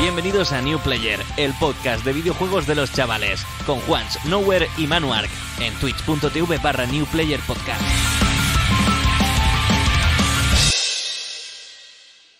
Bienvenidos a New Player, el podcast de videojuegos de los chavales, con Juans, Nowhere y Manuark, en twitch.tv barra New Player Podcast.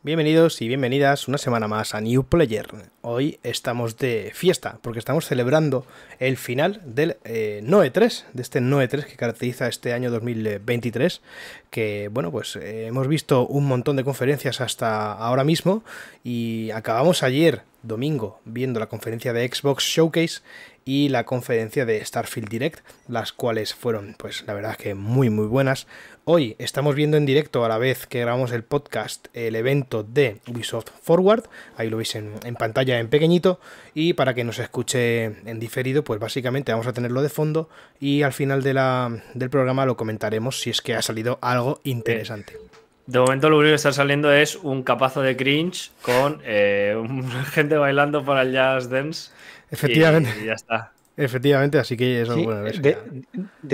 Bienvenidos y bienvenidas una semana más a New Player. Hoy estamos de fiesta porque estamos celebrando el final del eh, Noe 3, de este Noe 3 que caracteriza este año 2023. Que bueno, pues eh, hemos visto un montón de conferencias hasta ahora mismo y acabamos ayer, domingo, viendo la conferencia de Xbox Showcase y la conferencia de Starfield Direct, las cuales fueron, pues la verdad que muy muy buenas. Hoy estamos viendo en directo a la vez que grabamos el podcast el evento de Ubisoft Forward, ahí lo veis en, en pantalla en pequeñito, y para que nos escuche en diferido, pues básicamente vamos a tenerlo de fondo y al final del programa lo comentaremos si es que ha salido algo interesante. De momento lo único que está saliendo es un capazo de cringe con eh, gente bailando para el Jazz Dance. Efectivamente. Y, y ya está. Efectivamente, así que eso Sí, bueno, ves de,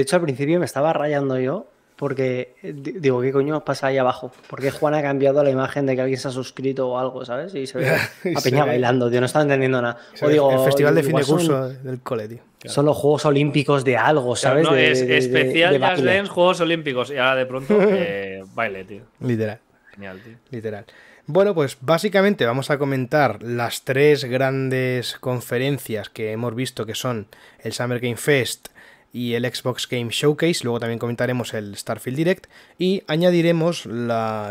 hecho, al principio me estaba rayando yo porque di- digo, ¿qué coño pasa ahí abajo? Porque Juan ha cambiado la imagen de que alguien se ha suscrito o algo, ¿sabes? Y se ve a Peña bailando, tío, no estaba entendiendo nada. O digo, el festival de fin de son- curso del cole, tío. Son los Juegos Olímpicos de algo, ¿sabes? No, De- es de- de- especial de Jazz Juegos Olímpicos. Y ahora de pronto, eh, baile, tío. Literal. Genial, tío. Literal. Bueno, pues básicamente vamos a comentar las tres grandes conferencias que hemos visto que son el Summer Game Fest y el Xbox Game Showcase, luego también comentaremos el Starfield Direct y añadiremos la-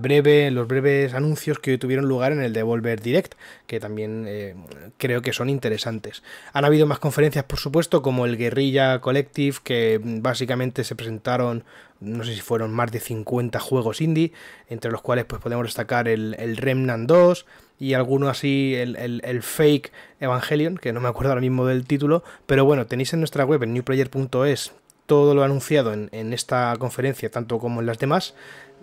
breve, los breves anuncios que tuvieron lugar en el Devolver Direct, que también eh, creo que son interesantes. Han habido más conferencias, por supuesto, como el Guerrilla Collective, que básicamente se presentaron no sé si fueron más de 50 juegos indie, entre los cuales pues podemos destacar el, el Remnant 2 y alguno así, el, el- el Fake Evangelion, que no me acuerdo ahora mismo del título, pero bueno, tenéis en nuestra web, en newplayer.es, todo lo anunciado en, en esta conferencia, tanto como en las demás.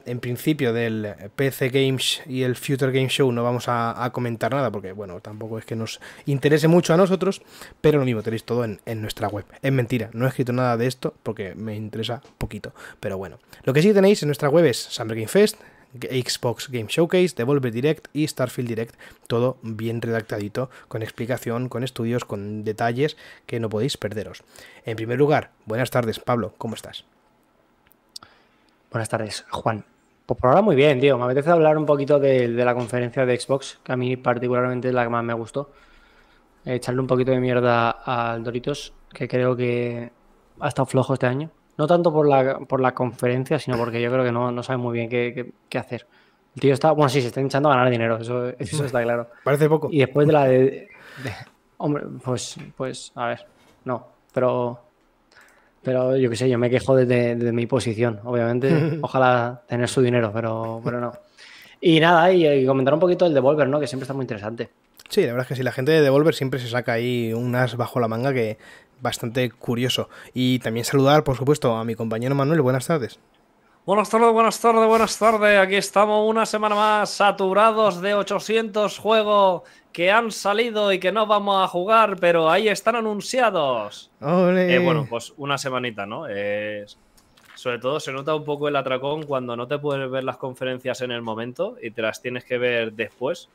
En principio del PC Games y el Future Game Show no vamos a, comentar nada porque, bueno, tampoco es que nos interese mucho a nosotros, pero lo mismo tenéis todo en, en nuestra web. Es mentira, no he escrito nada de esto porque me interesa poquito, pero bueno. Lo que sí tenéis en nuestra web es Summer Game Fest, Xbox Game Showcase, Devolver Direct y Starfield Direct, todo bien redactadito, con explicación, con estudios, con detalles que no podéis perderos. En primer lugar, buenas tardes, Pablo, ¿cómo estás? Buenas tardes, Juan. Pues por ahora muy bien, tío. Me apetece hablar un poquito de, de la conferencia de Xbox, que a mí particularmente es la que más me gustó. Echarle un poquito de mierda al Doritos, que creo que ha estado flojo este año. No tanto por la, por la conferencia, sino porque yo creo que no, no sabe muy bien qué, qué- qué hacer. El tío está, bueno, sí, se está hinchando a ganar dinero, eso, eso está claro. Parece poco. Y después de la de, de- Hombre, pues, pues, a ver, no, pero. Pero yo qué sé, yo me quejo desde, desde mi posición, obviamente. Ojalá tener su dinero, pero, pero no. Y nada, y, y comentar un poquito el Devolver, ¿no? Que siempre está muy interesante. Sí, la verdad es que sí, la gente de Devolver siempre se saca ahí un as bajo la manga que bastante curioso. Y también saludar, por supuesto, a mi compañero Manuel. Buenas tardes. Buenas tardes, buenas tardes, buenas tardes. Aquí estamos una semana más saturados de 800 juegos que han salido y que no vamos a jugar, pero ahí están anunciados. ¡Ole! Eh, bueno, pues una semanita, ¿no? Eh, sobre todo se nota un poco el atracón cuando no te puedes ver las conferencias en el momento y te las tienes que ver después.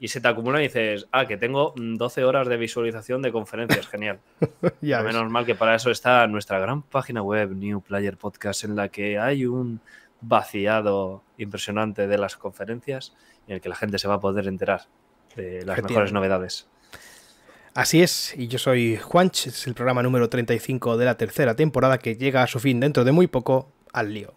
Y se te acumula y dices, ah, que tengo mm, 12 horas de visualización de conferencias, genial. ya ves. menos mal que para eso está nuestra gran página web, New Player Podcast, en la que hay un vaciado impresionante de las conferencias en el que la gente se va a poder enterar de las mejores novedades. Así es, y yo soy Juanch, es el programa número 35 de la tercera temporada que llega a su fin dentro de muy poco al lío.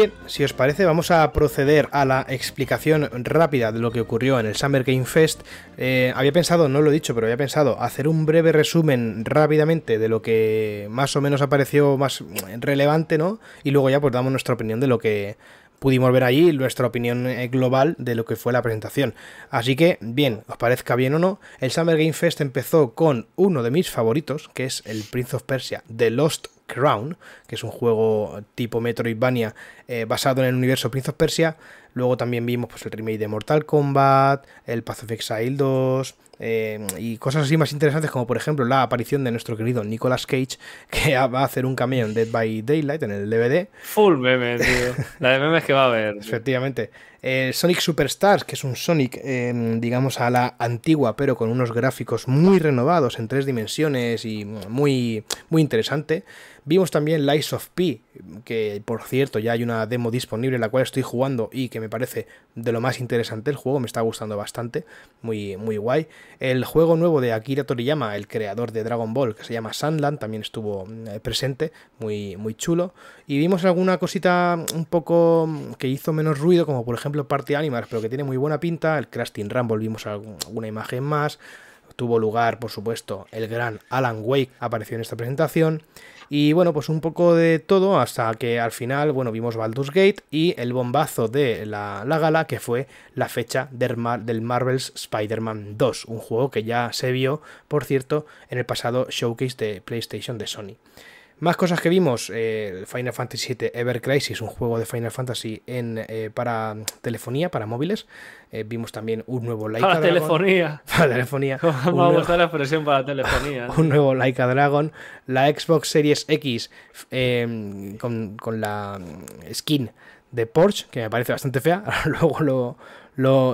Bien, si os parece, vamos a proceder a la explicación rápida de lo que ocurrió en el Summer Game Fest. Eh, había pensado, no lo he dicho, pero había pensado hacer un breve resumen rápidamente de lo que más o menos apareció más relevante, ¿no? Y luego ya pues damos nuestra opinión de lo que pudimos ver ahí nuestra opinión eh, global de lo que fue la presentación. Así que, bien, os parezca bien o no, el Summer Game Fest empezó con uno de mis favoritos, que es el Prince of Persia The Lost Crown, que es un juego tipo Metroidvania eh, basado en el universo Prince of Persia. Luego también vimos pues, el remake de Mortal Kombat, el Path of Exile 2, eh, y cosas así más interesantes como por ejemplo la aparición de nuestro querido Nicolas Cage que va a hacer un cameo en Dead by Daylight en el DVD. Full meme, tío. La de memes que va a haber. Efectivamente. Eh, Sonic Superstars, que es un Sonic, digamos, a la antigua, pero con unos gráficos muy renovados en tres dimensiones y muy, muy interesante. Vimos también Lies of P, que por cierto ya hay una demo disponible en la cual estoy jugando y que me parece de lo más interesante el juego, me está gustando bastante, muy, muy guay. El juego nuevo de Akira Toriyama, el creador de Dragon Ball, que se llama Sandland, también estuvo eh, presente, muy, muy chulo. Y vimos alguna cosita un poco que hizo menos ruido, como por ejemplo Party Animals, pero que tiene muy buena pinta. El Crash Team Rumble vimos alguna imagen más. Tuvo lugar, por supuesto, el gran Alan Wake apareció en esta presentación. Y bueno, pues un poco de todo hasta que al final, bueno, vimos Baldur's Gate y el bombazo de la, gala que fue la fecha del, del Marvel's Spider-Man 2, un juego que ya se vio, por cierto, en el pasado showcase de PlayStation de Sony. Más cosas que vimos, eh, Final Fantasy VII Ever Crisis, un juego de Final Fantasy en, eh, para telefonía, para móviles. Eh, vimos también un nuevo Laika para telefonía. Para telefonía. Vamos a gustar la expresión para telefonía. un nuevo Laika Dragon. La Xbox Series X con, con la skin de Porsche, que me parece bastante fea. Luego lo,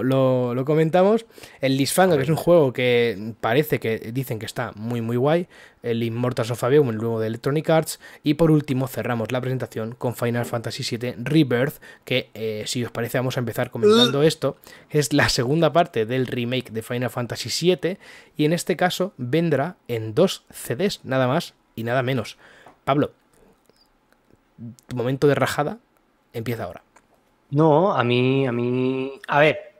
lo, comentamos. El Lisfanga, que es un juego que parece que dicen que está muy muy guay. El Immortals of Avium, el nuevo de Electronic Arts. Y por último cerramos la presentación con Final Fantasy VII Rebirth, que eh, si os parece vamos a empezar comentando esto. Es la segunda parte del remake de Final Fantasy VII y en este caso vendrá en dos CDs, nada más y nada menos. Pablo, tu momento de rajada empieza ahora. No, a mí, a mí, a ver,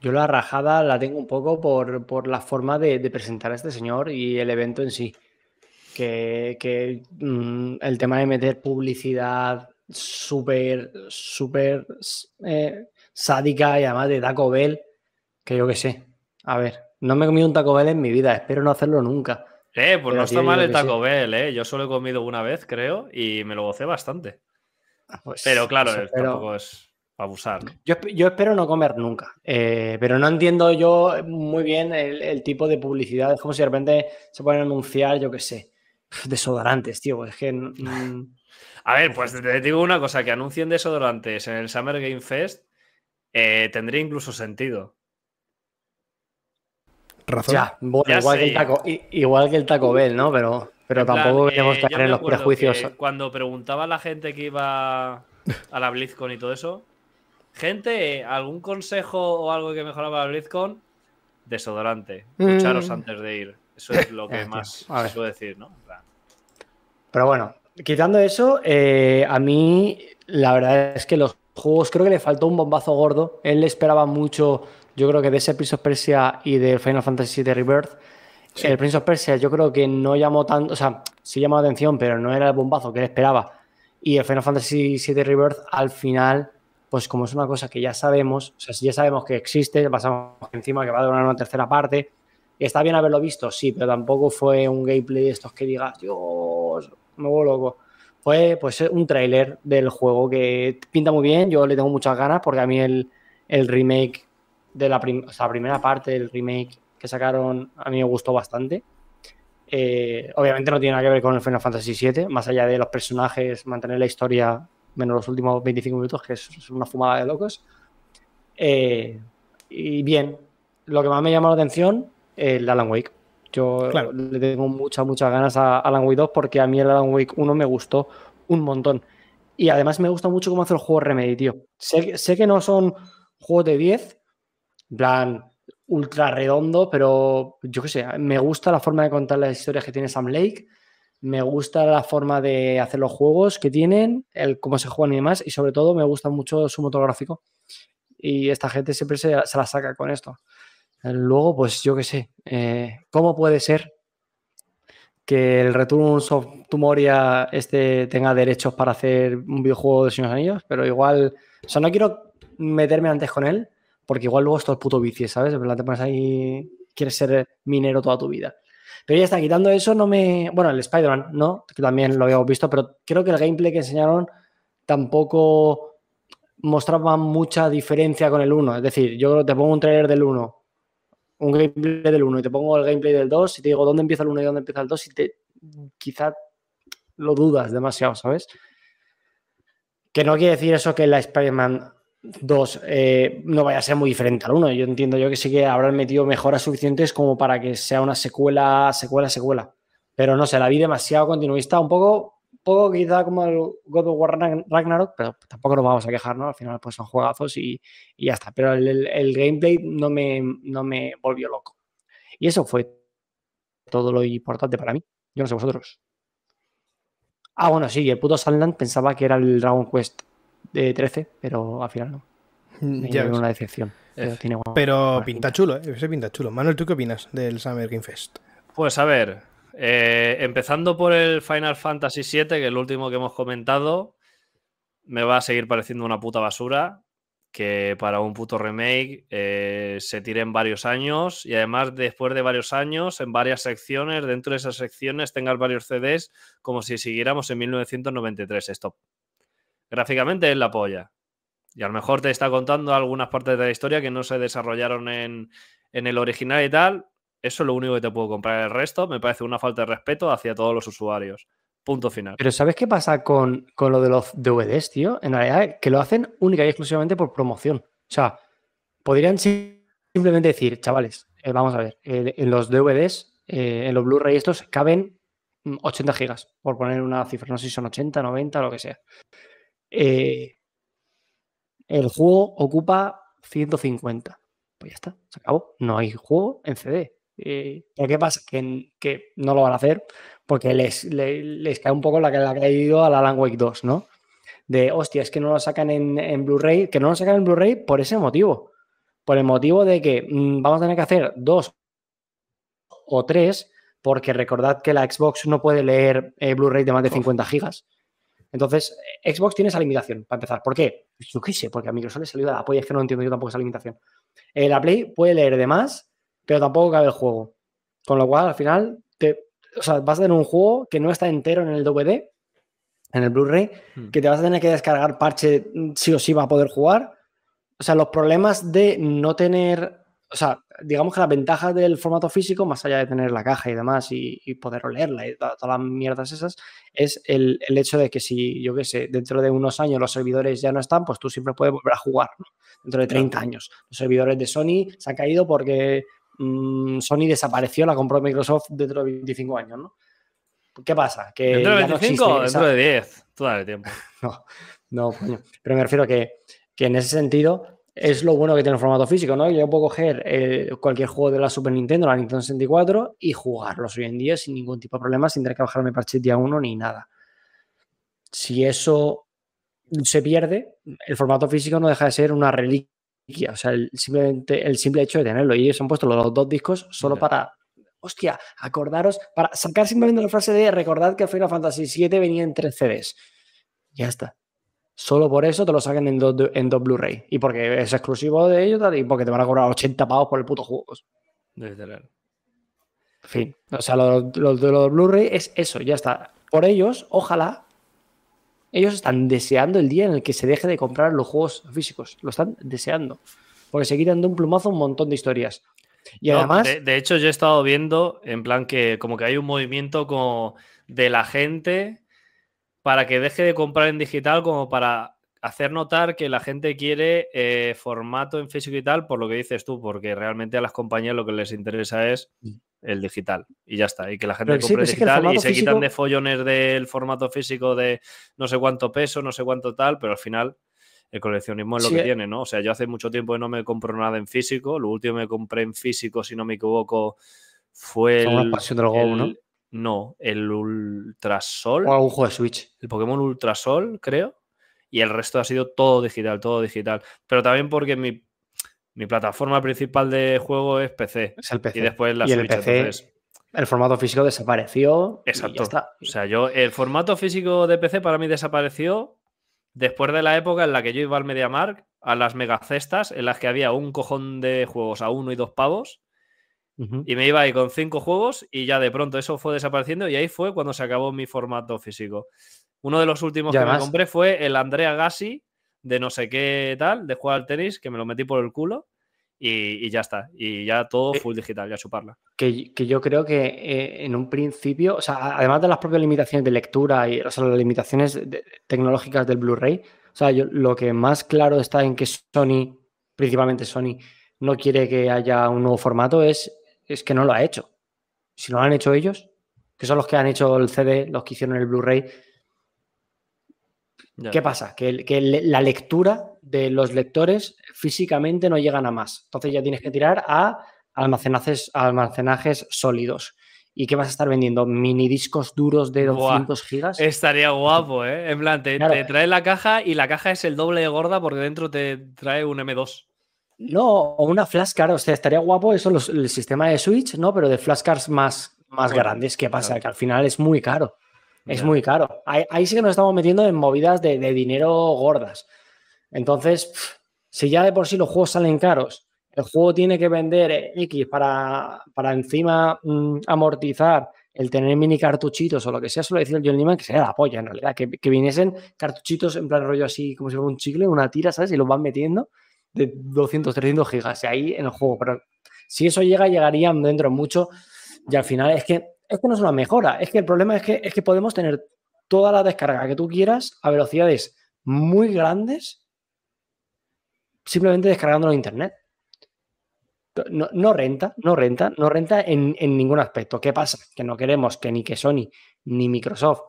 yo la rajada la tengo un poco por, la forma de, presentar a este señor y el evento en sí. Que, mm, el tema de meter publicidad súper, súper eh, sádica y además de Taco Bell, que yo qué sé. A ver, no me he comido un Taco Bell en mi vida, espero no hacerlo nunca. Eh, pues no está mal el Taco Bell, eh. Yo solo he comido una vez, creo, y me lo gocé bastante. Pues, pero claro, tampoco es abusar. Yo, espero no comer nunca, eh, pero no entiendo yo muy bien el, tipo de publicidad. Es como si de repente se pueden anunciar, yo qué sé, desodorantes, tío. Es que. A ver, pues te digo una cosa: que anuncien desodorantes en el Summer Game Fest eh, tendría incluso sentido. Razón. Ya, igual, que el taco, igual que el Taco Bell, ¿no? Pero. Pero tampoco queremos eh, caer en los prejuicios. Cuando preguntaba a la gente que iba a la BlizzCon y todo eso, gente, ¿algún consejo o algo que mejoraba la BlizzCon? Desodorante. Escucharos mm. antes de ir. Eso es lo que más se suele decir, ¿no? Pero bueno, quitando eso, eh, a mí la verdad es que los juegos creo que le faltó un bombazo gordo. Él le esperaba mucho, yo creo que de ese Prince of Persia y de Final Fantasy VII Rebirth el Prince of Persia yo creo que no llamó tanto, o sea, sí llamó la atención, pero no era el bombazo que él esperaba. Y el Final Fantasy VII Rebirth al final, pues como es una cosa que ya sabemos, o sea, si ya sabemos que existe, pasamos encima que va a durar una tercera parte. ¿Está bien haberlo visto? Sí, pero tampoco fue un gameplay de estos que digas, Dios, me vuelvo loco. Fue pues un tráiler del juego que pinta muy bien, yo le tengo muchas ganas porque a mí el, remake de la, la primera parte del remake que sacaron a mí me gustó bastante. Eh, obviamente no tiene nada que ver con el Final Fantasy VII, más allá de los personajes, mantener la historia menos los últimos 25 minutos, que es una fumada de locos. Eh, y bien, lo que más me llama la atención el Alan Wake. Yo le tengo muchas, muchas ganas a Alan Wake 2 porque a mí el Alan Wake 1 me gustó un montón. Y además me gusta mucho cómo hace el juego Remedy, tío. Sé, sé que no son juegos de 10, en plan, ultra redondo, pero yo qué sé, me gusta la forma de contar las historias que tiene Sam Lake, me gusta la forma de hacer los juegos que tienen, el cómo se juegan y demás, y sobre todo me gusta mucho su motográfico. Y esta gente siempre se, la saca con esto. Luego, pues yo qué sé, eh, ¿cómo puede ser que el Return of Tumoria este tenga derechos para hacer un videojuego de Señor Anillos? Pero igual O sea, no quiero meterme antes con él, porque igual luego esto es puto vicio, ¿sabes? En plan, te pones ahí, quieres ser minero toda tu vida. Pero ya está, quitando eso, no me. Bueno, el Spider-Man, ¿no? Que también lo habíamos visto, pero creo que el gameplay que enseñaron tampoco mostraba mucha diferencia con el 1. Es decir, yo te pongo un trailer del 1, un gameplay del 1 y te pongo el gameplay del 2 y te digo dónde empieza el 1 y dónde empieza el 2 y te quizá lo dudas demasiado, ¿sabes? Que no quiere decir eso que la Spider-Man 2 eh, no vaya a ser muy diferente al 1. Yo entiendo yo que sí que habrán metido mejoras suficientes como para que sea una secuela, secuela, secuela. Pero no sé, la vi demasiado continuista, un poco, poco quizá como el God of War Ragnarok, pero tampoco nos vamos a quejar, ¿no? Al final pues son juegazos y, y ya está. Pero el, el- el gameplay no me, no me volvió loco. Y eso fue todo lo importante para mí. Yo no sé vosotros. Ah, bueno, sí, el puto Sunland pensaba que era el Dragon Quest de 13, pero al final no. Me Ya ves. una decepción. Pero, F. tiene buena- Pero buena pinta pinta. chulo, ¿eh? Ese pinta chulo. Manuel, ¿tú qué opinas del Summer Game Fest? Pues a ver, eh, empezando por el Final Fantasy VII, que es el último que hemos comentado, me va a seguir pareciendo una puta basura, que para un puto remake eh, se tire en varios años y además después de varios años, en varias secciones, dentro de esas secciones tengas varios CDs como si siguiéramos en 1993. Stop. Gráficamente es la polla. Y a lo mejor te está contando algunas partes de la historia que no se desarrollaron en, en el original y tal. Eso es lo único que te puedo comprar. El resto me parece una falta de respeto hacia todos los usuarios. Punto final. Pero ¿sabes qué pasa con, con lo de los DVDs, tío? En realidad, que lo hacen única y exclusivamente por promoción. O sea, podrían si- simplemente decir, chavales, eh, vamos a ver, eh, en los DVDs, eh, en los Blu-ray estos, caben mm, 80 gigas, por poner una cifra. No sé si son 80, 90, lo que sea. Eh, el juego ocupa 150. Pues ya está, se acabó. No hay juego en CD. Eh, ¿Pero qué pasa? Que, que no lo van a hacer porque les, le- les, cae un poco la que le ha caído a la Alan Wake 2, ¿no? De, hostia, es que no lo sacan en, en Blu-ray, que no lo sacan en Blu-ray por ese motivo. Por el motivo de que mm, vamos a tener que hacer dos o tres, porque recordad que la Xbox no puede leer eh, Blu-ray de más de 50 gigas. Entonces, eh, Xbox tiene esa limitación, para empezar. ¿Por qué? Pues Yo qué sé, porque a Microsoft le salió de la polla, es que no entiendo yo tampoco esa limitación. Eh, la Play puede leer de más, pero tampoco cabe el juego. Con lo cual, al final, te, o sea, vas a tener un juego que no está entero en el DVD, en el Blu-ray, Hmm. que te vas a tener que descargar parche mm, sí o sí va a poder jugar. O sea, los problemas de no tener, o sea, digamos que las ventajas del formato físico, más allá de tener la caja y demás y, y poder olerla y to- todas las mierdas esas, es el, el hecho de que si, yo qué sé, dentro de unos años los servidores ya no están, pues tú siempre puedes volver a jugar, ¿no? Dentro de 30 años. Los servidores de Sony se han caído porque mm, Sony desapareció, la compró Microsoft dentro de 25 años, ¿no? ¿Qué pasa? Que ¿Dentro de ya no 25 o dentro esa- de 10? Tú dale tiempo. no, no, coño. Pero me refiero que, que en ese sentido es lo bueno que tiene el formato físico, ¿no? Yo puedo coger eh, cualquier juego de la Super Nintendo, la Nintendo 64 y jugarlos hoy en día sin ningún tipo de problema, sin tener que bajarme parche día uno ni nada. Si eso se pierde, el formato físico no deja de ser una reliquia. O sea, el, simplemente el simple hecho de tenerlo. Y ellos han puesto los dos discos solo para. Hostia, acordaros, para sacar simplemente la frase de recordad que Final Fantasy VII venía en tres CDs. Ya está. Solo por eso te lo sacan en dos, en dos Blu-ray. Y porque es exclusivo de ellos y porque te van a cobrar 80 pavos por el puto juego. Literal. En fin. O sea, lo, lo de los Blu-ray es eso, ya está. Por ellos, ojalá. Ellos están deseando el día en el que se deje de comprar los juegos físicos. Lo están deseando. Porque se quitan de un plumazo un montón de historias. Y No, además. de, de hecho, yo he estado viendo en plan que como que hay un movimiento como de la gente para que deje de comprar en digital, como para hacer notar que la gente quiere eh, formato en físico y tal, por lo que dices tú, porque realmente a las compañías lo que les interesa es el digital y ya está. Y que la gente Pero compre sí digital y se quitan de follones del formato físico de no sé cuánto peso, no sé cuánto tal, pero al final el coleccionismo es lo Sí, que eh. tiene, ¿no? O sea, yo hace mucho tiempo que no me compro nada en físico. Lo último que me compré en físico, si no me equivoco, fue el. expansión del Go, No, el Ultrasol. O algún juego de Switch. El Pokémon Ultrasol, creo. Y el resto ha sido todo digital, todo digital. Pero también porque mi, mi plataforma principal de juego es PC. Es el PC. Y después la y el Switch. PC, entonces- el formato físico desapareció. y ya Exacto. está. O sea, yo, el formato físico de PC para mí desapareció después de la época en la que yo iba al MediaMark, a las megacestas, en las que había un cojón de juegos a uno y dos pavos, Y me iba ahí con cinco juegos, y ya de pronto eso fue desapareciendo, y ahí fue cuando se acabó mi formato físico. Uno de los últimos que me compré fue el Andrea Gassi, de no sé qué tal, de jugar al tenis, que me lo metí por el culo, y, y ya está. Y ya todo Eh, full digital, ya chuparla. que, que yo creo que eh, en un principio, o sea, además de las propias limitaciones de lectura y o sea, las limitaciones de- tecnológicas del Blu-ray, o sea, yo- lo que más claro está en que Sony, principalmente Sony, no quiere que haya un nuevo formato es, es que no lo ha hecho. Si no lo han hecho ellos, que son los que han hecho el CD, los que hicieron el Blu-ray. ¿Qué pasa? Que, la lectura de los lectores físicamente no llegan a más. Entonces ya tienes que tirar a almacenajes, almacenajes sólidos. ¿Y qué vas a estar vendiendo? ¿Mini discos duros de Buah, 200 gigas? Estaría guapo, ¿eh? En plan, te, Claro. te trae la caja y la caja es el doble de gorda porque dentro te trae un M2. No, o una flashcard. O sea, estaría guapo eso, los- el sistema de Switch, ¿no? Pero de flashcards más, más Bueno, grandes. ¿Qué pasa? claro. Que al final es muy caro. Es muy caro. Ahí, ahí sí que nos estamos metiendo en movidas de, de dinero gordas. Entonces, si ya de por sí los juegos salen caros, el juego tiene que vender X para, para encima mm, amortizar el tener mini cartuchitos o lo que sea, solo decir el John Lehman que sea la polla en realidad, que, que viniesen cartuchitos en plan rollo así, como si fuera un chicle, una tira, ¿sabes? Y los van metiendo de 200, 300 gigas ahí en el juego. Pero si eso llega, llegarían dentro mucho y al final es que, es no es una mejora, es que el problema es que, es que podemos tener toda la descarga que tú quieras a velocidades muy grandes simplemente descargándolo en internet. No, renta, no renta, no renta en, en ningún aspecto. ¿Qué pasa? Que no queremos que ni que Sony ni Microsoft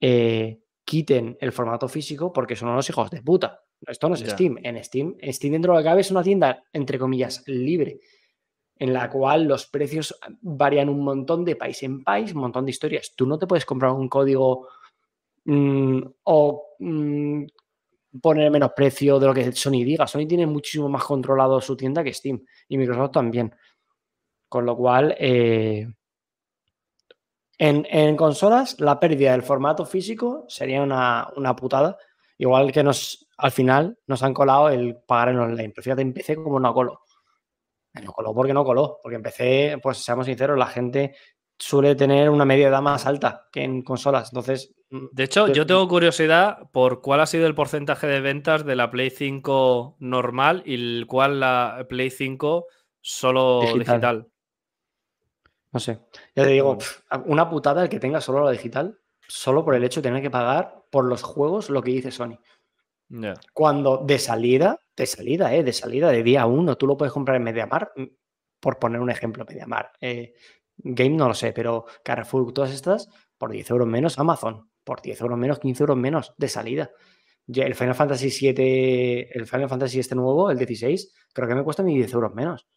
eh, quiten el formato físico porque son unos hijos de puta. Esto no es Ya. Steam. En Steam, Steam dentro de lo que cabe es una tienda, entre comillas, libre, en la cual los precios varían un montón de país en país, un montón de historias. Tú no te puedes comprar un código mm, o mm, poner menos precio de lo que Sony diga. Sony tiene muchísimo más controlado su tienda que Steam y Microsoft también. Con lo cual, eh, en, en consolas, la pérdida del formato físico sería una, una putada. Igual que nos al final nos han colado el pagar en online. Pero fíjate, empecé como no coló. No coló porque no coló. Porque empecé, pues seamos sinceros, la gente suele tener una media edad más alta que en consolas. Entonces, mm, De hecho, yo tengo curiosidad por cuál ha sido el porcentaje de ventas de la Play 5 normal y el cuál la Play 5 solo Digital. digital. No sé. Ya te digo, una putada el que tenga solo lo digital, solo por el hecho de tener que pagar por los juegos lo que dice Sony. Cuando de salida, de salida, eh, de salida, de día uno, tú lo puedes comprar en Mediamar, mm, por poner un ejemplo, Mediamar. Eh, Game no lo sé, pero Carrefour, todas estas, por 10 euros menos, Amazon, por 10 euros menos, 15 euros menos, de salida. El Final Fantasy 7, el Final Fantasy este nuevo, el 16, creo que me cuesta ni 10 euros menos.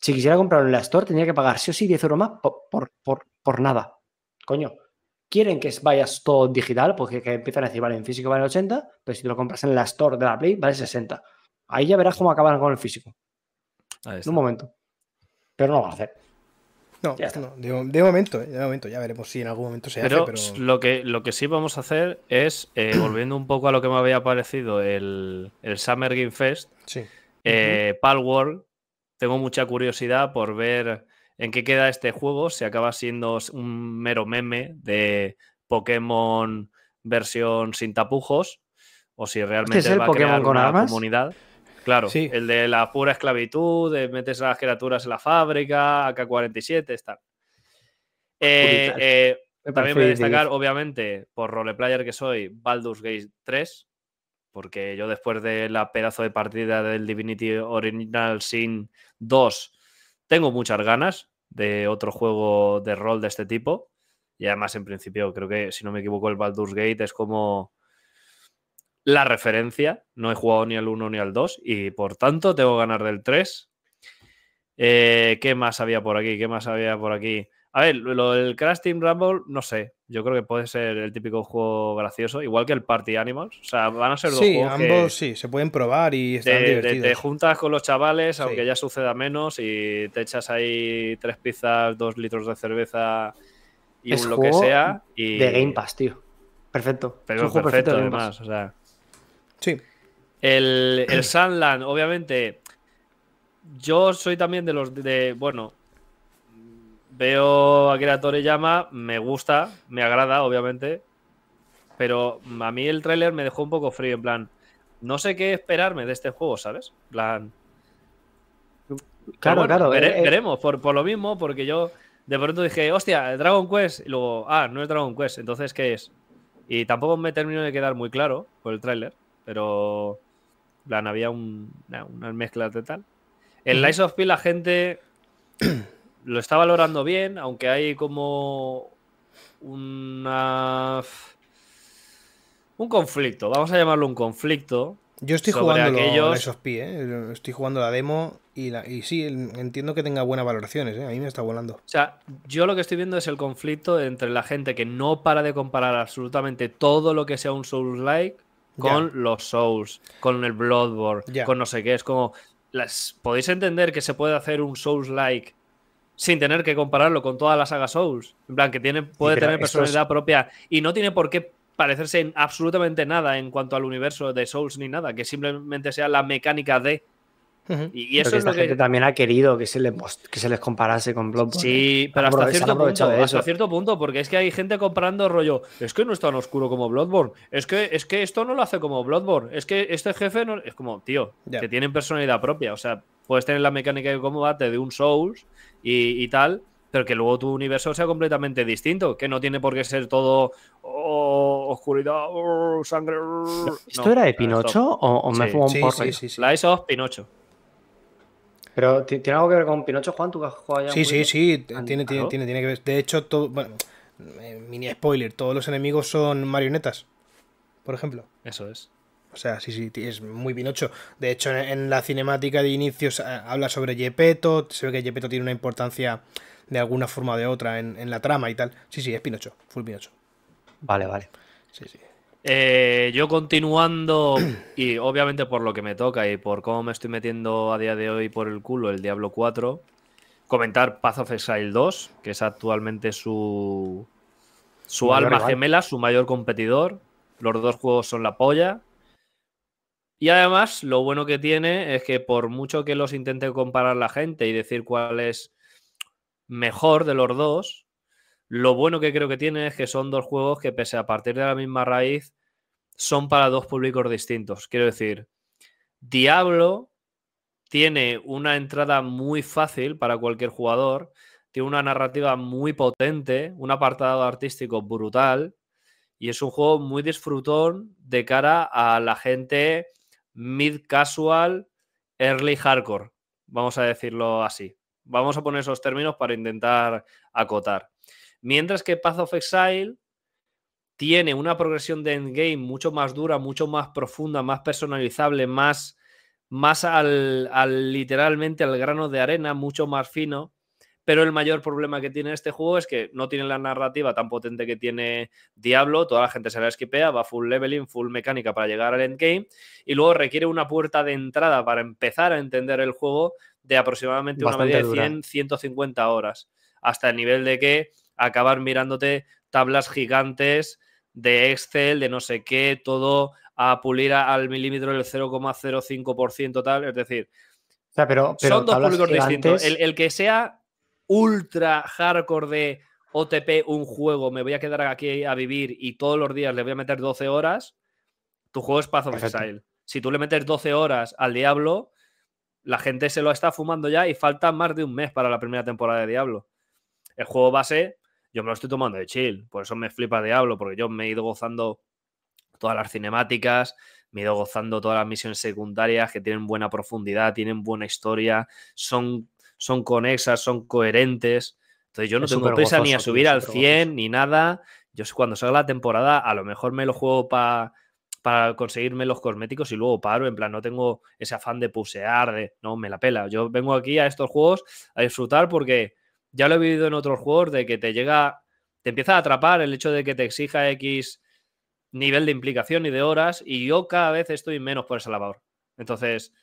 Si quisiera comprarlo en la Store, tendría que pagar sí o sí 10 euros más por, por, por- por nada. Coño, quieren que vayas todo digital, porque que empiezan a decir, vale, en físico vale 80, pero si te lo compras en la Store de la Play, vale 60. Ahí ya verás cómo acaban con el físico, Ahí en un momento. Pero no lo van a hacer. No, Ya está. no, de, de momento, eh, de momento, ya veremos si en algún momento se Pero, hace, pero Lo, que, lo que sí vamos a hacer es, eh, volviendo un poco a lo que me había parecido el, el Summer Game Fest, sí. eh, Palworld, tengo mucha curiosidad por ver en qué queda este juego, si acaba siendo un mero meme de Pokémon versión sin tapujos, o si realmente es el va a Pokémon crear con una armas? comunidad. Claro, Sí. el de la pura esclavitud, de metes a las criaturas en la fábrica, AK-47, está. Eh, eh, también voy a destacar, de- obviamente, por roleplayer que soy, Baldur's Gate 3, porque yo después de la pedazo de partida del Divinity Original Sin 2, tengo muchas ganas de otro juego de rol de este tipo. Y además, en principio, creo que, si no me equivoco, el Baldur's Gate es como la referencia. No he jugado ni al 1 ni al 2 y por tanto tengo ganas del 3. Eh, ¿Qué más había por aquí? ¿Qué más había por aquí? A ver, lo del Crash Team Rumble, no sé. Yo creo que puede ser el típico juego gracioso, igual que el Party Animals. O sea, van a ser dos Sí, juegos ambos que sí, se pueden probar y te, están te- divertidos. te juntas con los chavales, Sí. aunque ya suceda menos, y te echas ahí tres pizzas, dos litros de cerveza y Es un lo que sea. Y... De Game Pass, tío. Perfecto. Pero Es un juego perfecto, Pass. además. O sea, Sí. el, el Sunland, obviamente. Yo soy también de los de. Bueno. Veo a Akira Toriyama, me gusta, me agrada, obviamente. Pero a mí el tráiler me dejó un poco frío, en plan. No sé qué esperarme de este juego, ¿sabes? En plan. Claro, bueno, claro. vere- eh, eh, veremos, por, por lo mismo, porque yo de pronto dije, hostia, Dragon Quest, y luego, ah, no es Dragon Quest, entonces, ¿qué es? Y tampoco me terminó de quedar muy claro por el tráiler, pero en plan, había un, una, una mezcla de tal. El Lies of P la gente lo está valorando bien, aunque hay como una... Un conflicto, vamos a llamarlo un conflicto. Yo estoy jugando aquellos- la SOP, ¿eh? Estoy jugando la demo y, la, y sí, entiendo que tenga buenas valoraciones, ¿eh? A mí me está volando. O sea, yo lo que estoy viendo es el conflicto entre la gente que no para de comparar absolutamente todo lo que sea un Souls-like con los Souls, con el Bloodborne, con no sé qué. Es como, las, podéis entender que se puede hacer un Souls-like sin tener que compararlo con toda la saga Souls. En plan, que tiene, puede pero tener es- personalidad propia y no tiene por qué parecerse en absolutamente nada en cuanto al universo de Souls ni nada, que simplemente sea la mecánica de. Y, y pero eso que es lo esta gente que. también ha querido que se les, que se les comparase con Bloodborne. Sí, ¿eh? pero Han hasta cierto punto, hasta cierto punto, porque es que hay gente comprando rollo, es que no es tan oscuro como Bloodborne, es que, es que esto no lo hace como Bloodborne, es que este jefe no es como, tío, que tienen personalidad propia, o sea, puedes tener la mecánica de combate de un Souls y, y tal, pero que luego tu universo sea completamente distinto, que no tiene por qué ser todo oh, oscuridad, oh, sangre. oh". ¿Esto No, era de. Pinocho o, o me Sí, fumo un Sí, porro? sí, sí, sí. Lies of Pinocho. Pero ¿ti- ¿tiene algo que ver con Pinocho, Juan? ¿Tú que has jugado ya un Sí, sí, sí, Ah, tiene, tiene, tiene, tiene que ver. De hecho, todo, bueno, eh, mini spoiler, todos los enemigos son marionetas, por ejemplo. Eso es. O sea, sí, sí, es muy Pinocho. De hecho, en, en la cinemática de inicios eh, habla sobre Gepetto, se ve que Gepetto tiene una importancia de alguna forma o de otra en, en la trama y tal. Sí, sí, es Pinocho, full Pinocho. Vale, vale. Sí, sí. Eh, yo continuando, y obviamente por lo que me toca y por cómo me estoy metiendo a día de hoy por el culo el Diablo 4, comentar Path of Exile 2, que es actualmente su, su alma rival. gemela, su mayor competidor. Los dos juegos son la polla. Y además, lo bueno que tiene es que por mucho que los intente comparar la gente y decir cuál es mejor de los dos, lo bueno que creo que tiene es que son dos juegos que, pese a partir de la misma raíz, son para dos públicos distintos. Quiero decir, Diablo tiene una entrada muy fácil para cualquier jugador, tiene una narrativa muy potente, un apartado artístico brutal y es un juego muy disfrutón de cara a la gente mid casual, early hardcore, vamos a decirlo así. Vamos a poner esos términos para intentar acotar. Mientras que Path of Exile tiene una progresión de endgame mucho más dura, mucho más profunda, más personalizable, más, más al, al literalmente al grano de arena, mucho más fino. Pero el mayor problema que tiene este juego es que no tiene la narrativa tan potente que tiene Diablo, toda la gente se la esquipea, va full leveling, full mecánica para llegar al endgame, y luego requiere una puerta de entrada para empezar a entender el juego de aproximadamente una media de dura. 100, 150 horas, hasta el nivel de que acabar mirándote tablas gigantes de Excel, de no sé qué, todo a pulir al milímetro del 0,05% tal, es decir, O sea, pero, pero son dos públicos distintos. el que sea ultra hardcore de OTP, un juego, me voy a quedar aquí a vivir y todos los días le voy a meter 12 horas, tu juego es Path of. Exile. Si tú le metes 12 horas al Diablo, la gente se lo está fumando ya y falta más de un mes para la primera temporada de Diablo. El juego base, yo me lo estoy tomando de chill, por eso me flipa Diablo, porque yo me he ido gozando todas las cinemáticas, me he ido gozando todas las misiones secundarias que tienen buena profundidad, tienen buena historia, son, son conexas, son coherentes. Entonces yo no Es tengo prisa ni a subir al súper 100 ni nada. Yo sé cuando salga la temporada, a lo mejor me lo juego pa- para conseguirme los cosméticos y luego paro. En plan, no tengo ese afán de pusear, de no, me la pela. Yo vengo aquí a estos juegos a disfrutar porque ya lo he vivido en otros juegos de que te llega, te empieza a atrapar el hecho de que te exija X nivel de implicación y de horas y yo cada vez estoy menos por esa labor. Entonces,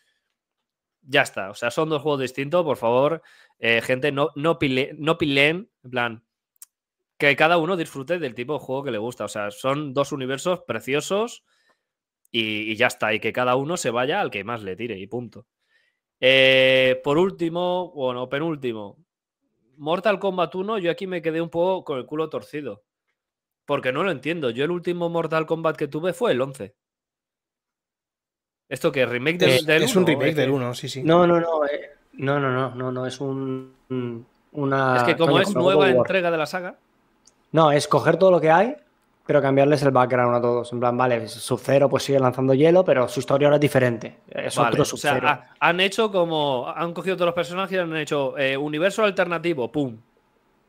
ya está. O sea, son dos juegos distintos, por favor. Eh, gente, no, no, pile- no pilen, en plan, que cada uno disfrute del tipo de juego que le gusta. O sea, son dos universos preciosos y, y ya está. Y que cada uno se vaya al que más le tire y punto. Eh, por último, bueno, penúltimo, Mortal Kombat 1, yo aquí me quedé un poco con el culo torcido. Porque no lo entiendo. Yo el último Mortal Kombat que tuve fue el 11. ¿Esto qué? ¿Remake del, Eh, del es un 1 o remake es que- del 1, sí, sí. No, no, no. eh, no, no, no, no, no. Es un. un- Una. Es que como coño, es nueva entrega de la saga. No, es coger todo lo que hay, pero cambiarles el background a todos. En plan, vale, Sub-Zero pues sigue lanzando hielo, pero su historia ahora es diferente. Es Vale, otro o sea, Sub-Zero. ha- han hecho como. Han cogido todos los personajes y han hecho eh, universo alternativo. ¡Pum!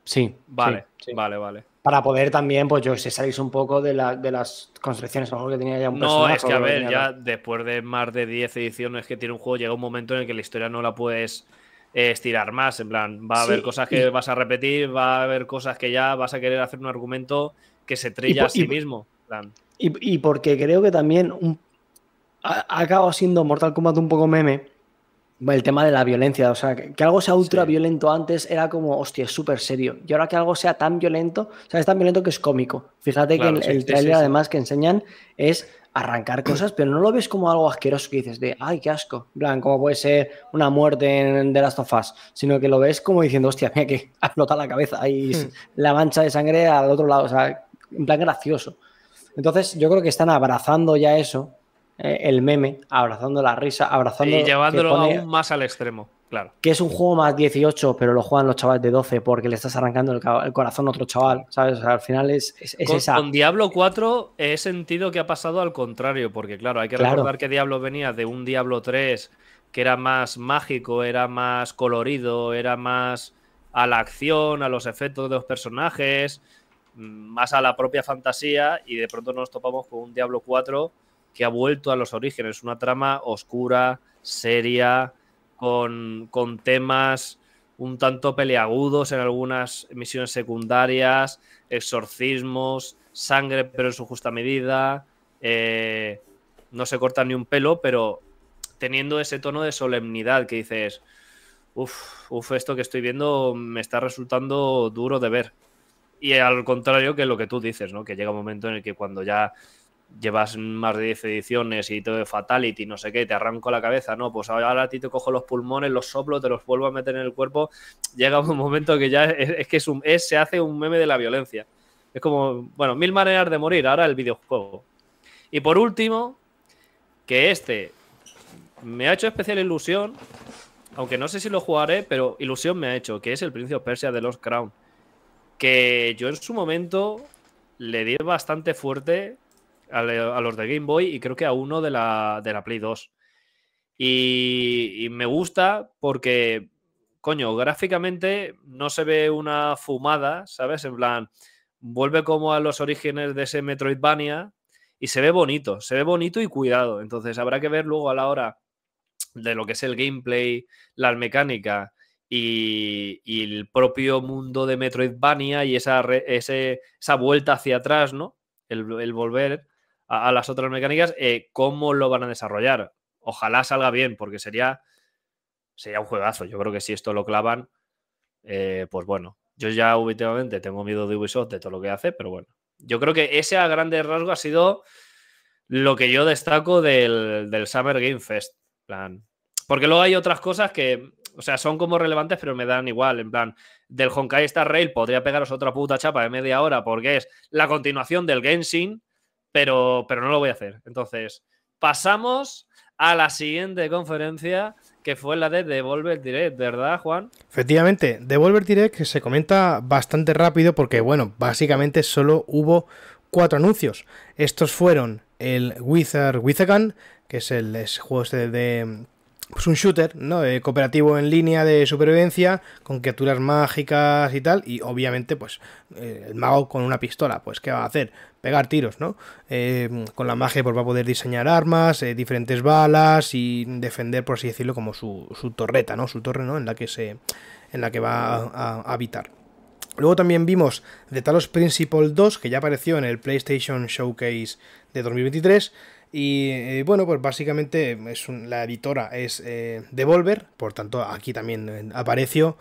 sí. Vale, sí, sí. vale, vale. Para poder también, pues yo sé, salirse un poco de, la- de las constricciones, a lo mejor que tenía ya un No, es que a ver, ya después de más de 10 ediciones que tiene un juego, llega un momento en el que la historia no la puedes estirar más. En plan, va a haber Sí, cosas y- que vas a repetir, va a haber cosas que ya vas a querer hacer un argumento que se trilla a sí y- mismo. Plan, Y, y porque creo que también un- ha, ha acabado siendo Mortal Kombat un poco meme el tema de la violencia. O sea, que, que algo sea ultra Sí. violento antes era como, hostia, es súper serio. Y ahora que algo sea tan violento, o sea, es tan violento que es cómico. Fíjate Claro, que el, sí, el sí, tráiler sí, sí. además que enseñan es arrancar cosas, pero no lo ves como algo asqueroso que dices de, ay, qué asco. En plan, como puede ser una muerte en The Last of Us, sino que lo ves como diciendo, hostia, mira que ha explotado la cabeza y Hmm. la mancha de sangre al otro lado. O sea, en plan gracioso. Entonces, yo creo que están abrazando ya eso, eh, el meme, abrazando la risa, abrazando. y llevándolo pone- aún más al extremo, claro. que es un juego más 18, pero lo juegan los chavales de 12 porque le estás arrancando el, corazón a otro chaval, ¿sabes? O sea, al final es, es- es Con, esa. con Diablo 4 he sentido que ha pasado al contrario, porque claro, hay que Claro. recordar que Diablo venía de un Diablo 3 que era más mágico, era más colorido, era más a la acción, a los efectos de los personajes, mm, más a la propia fantasía, y de pronto nos topamos con un Diablo 4 que ha vuelto a los orígenes, una trama oscura, seria, con, con temas un tanto peleagudos en algunas misiones secundarias, exorcismos, sangre pero en su justa medida, eh, no se corta ni un pelo, pero teniendo ese tono de solemnidad que dices, uff, uf, esto que estoy viendo me está resultando duro de ver. Y al contrario que lo que tú dices, ¿no? Que llega un momento en el que cuando ya llevas más de 10 ediciones y todo de Fatality, no sé qué, te arranco la cabeza, no, pues ahora a ti te cojo los pulmones, los soplo, te los vuelvo a meter en el cuerpo, llega un momento que ya es, que es un, es- se hace un meme de la violencia. Es como, bueno, mil maneras de morir, ahora el videojuego. Y por último, que este me ha hecho especial ilusión, aunque no sé si lo jugaré, pero ilusión me ha hecho, que es el Prince of Persia de Lost Crown. Que yo en su momento le di bastante fuerte a, le- a los de Game Boy y creo que a uno de la, de la Play 2. Y, me gusta porque, coño, gráficamente no se ve una fumada, ¿sabes? En plan, vuelve como a los orígenes de ese Metroidvania y se ve bonito, se ve bonito y cuidado. Entonces habrá que ver luego a la hora de lo que es el gameplay, la mecánica y, el propio mundo de Metroidvania y esa, esa vuelta hacia atrás, ¿no? El volver a, las otras mecánicas, eh, cómo lo van a desarrollar. Ojalá salga bien, porque sería, sería un juegazo. Yo creo que si esto lo clavan, eh, pues bueno. Yo ya últimamente tengo miedo de Ubisoft de todo lo que hace, pero bueno. Yo creo que ese a grandes rasgos ha sido lo que yo destaco del, del Summer Game Fest. plan. Porque luego hay otras cosas que, o sea, son como relevantes, pero me dan igual. En plan, del Honkai Star Rail podría pegaros otra puta chapa de media hora porque es la continuación del Genshin, pero, pero no lo voy a hacer. Entonces, pasamos a la siguiente conferencia que fue la de Devolver Direct, ¿verdad, Juan? Efectivamente, Devolver Direct se comenta bastante rápido porque, bueno, básicamente solo hubo cuatro anuncios. Estos fueron el Wizard Gun, que es el es juego este de... Pues un shooter, ¿no? De cooperativo en línea de supervivencia, con criaturas mágicas y tal, y obviamente, pues, eh, el mago con una pistola, pues, ¿qué va a hacer? Pegar tiros, ¿no? Eh, con la magia, pues, va a poder diseñar armas, eh, diferentes balas y defender, por así decirlo, como su, su torreta, ¿no? Su torre, ¿no? En la que se... en la que va a, a habitar. Luego también vimos The Talos Principle 2, que ya apareció en el PlayStation Showcase de 2023. Y eh, bueno, pues básicamente es un- la editora es eh, Devolver, por tanto aquí también eh, apareció.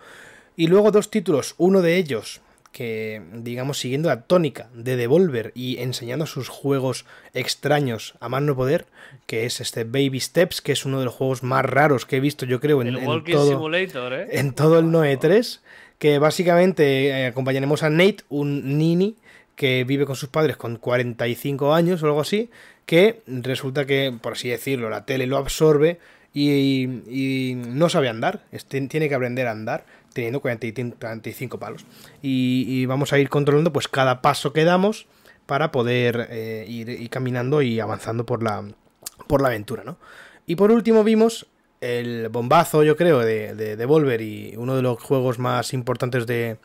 Y luego dos títulos, uno de ellos que, digamos, siguiendo la tónica de Devolver y enseñando sus juegos extraños a más no poder, que es este Baby Steps, que es uno de los juegos más raros que he visto, yo creo, en, El en todo, Simulator, ¿eh? en todo el Noe 3, que básicamente acompañaremos a Nate, un nini que vive con sus padres con 45 años o algo así, que resulta que, por así decirlo, la tele lo absorbe y, no sabe andar, es- tien- tiene que aprender a andar teniendo 40 y 45 palos. Y, vamos a ir controlando pues cada paso que damos para poder eh, ir, ir caminando y avanzando por la, por la aventura, ¿no? Y por último vimos el bombazo, yo creo, de, de Devolver y uno de los juegos más importantes de,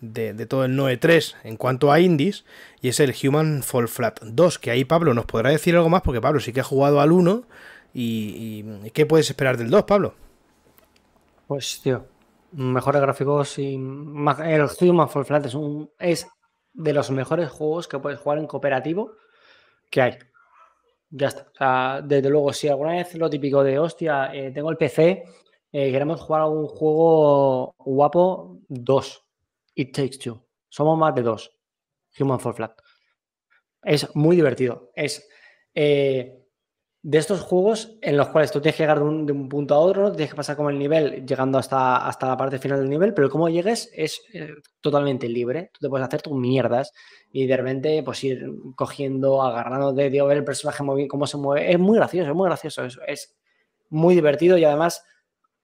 de, todo el Noe 3 en cuanto a indies, y es el Human Fall Flat 2, que ahí Pablo nos podrá decir algo más, porque Pablo sí que ha jugado al 1, y, ¿qué puedes esperar del 2, Pablo? Pues, tío, mejores gráficos y el Human Fall Flat es, un, es de los mejores juegos que puedes jugar en cooperativo que hay. Ya está. Desde luego, si alguna vez lo típico de, hostia, eh, tengo el PC, eh, queremos jugar algún juego guapo, dos. It Takes Two. Somos más de dos. Human Fall Flat. Es muy divertido. Es eh, de estos juegos en los cuales tú tienes que llegar de un, de un punto a otro, ¿no? tienes que pasar como el nivel, llegando hasta, hasta la parte final del nivel, pero cómo llegues es eh, totalmente libre. Tú te puedes hacer tus mierdas y de repente pues ir cogiendo, agarrando de, de ver el personaje cómo se mueve. Es muy gracioso, es muy gracioso. Es, es muy divertido y además,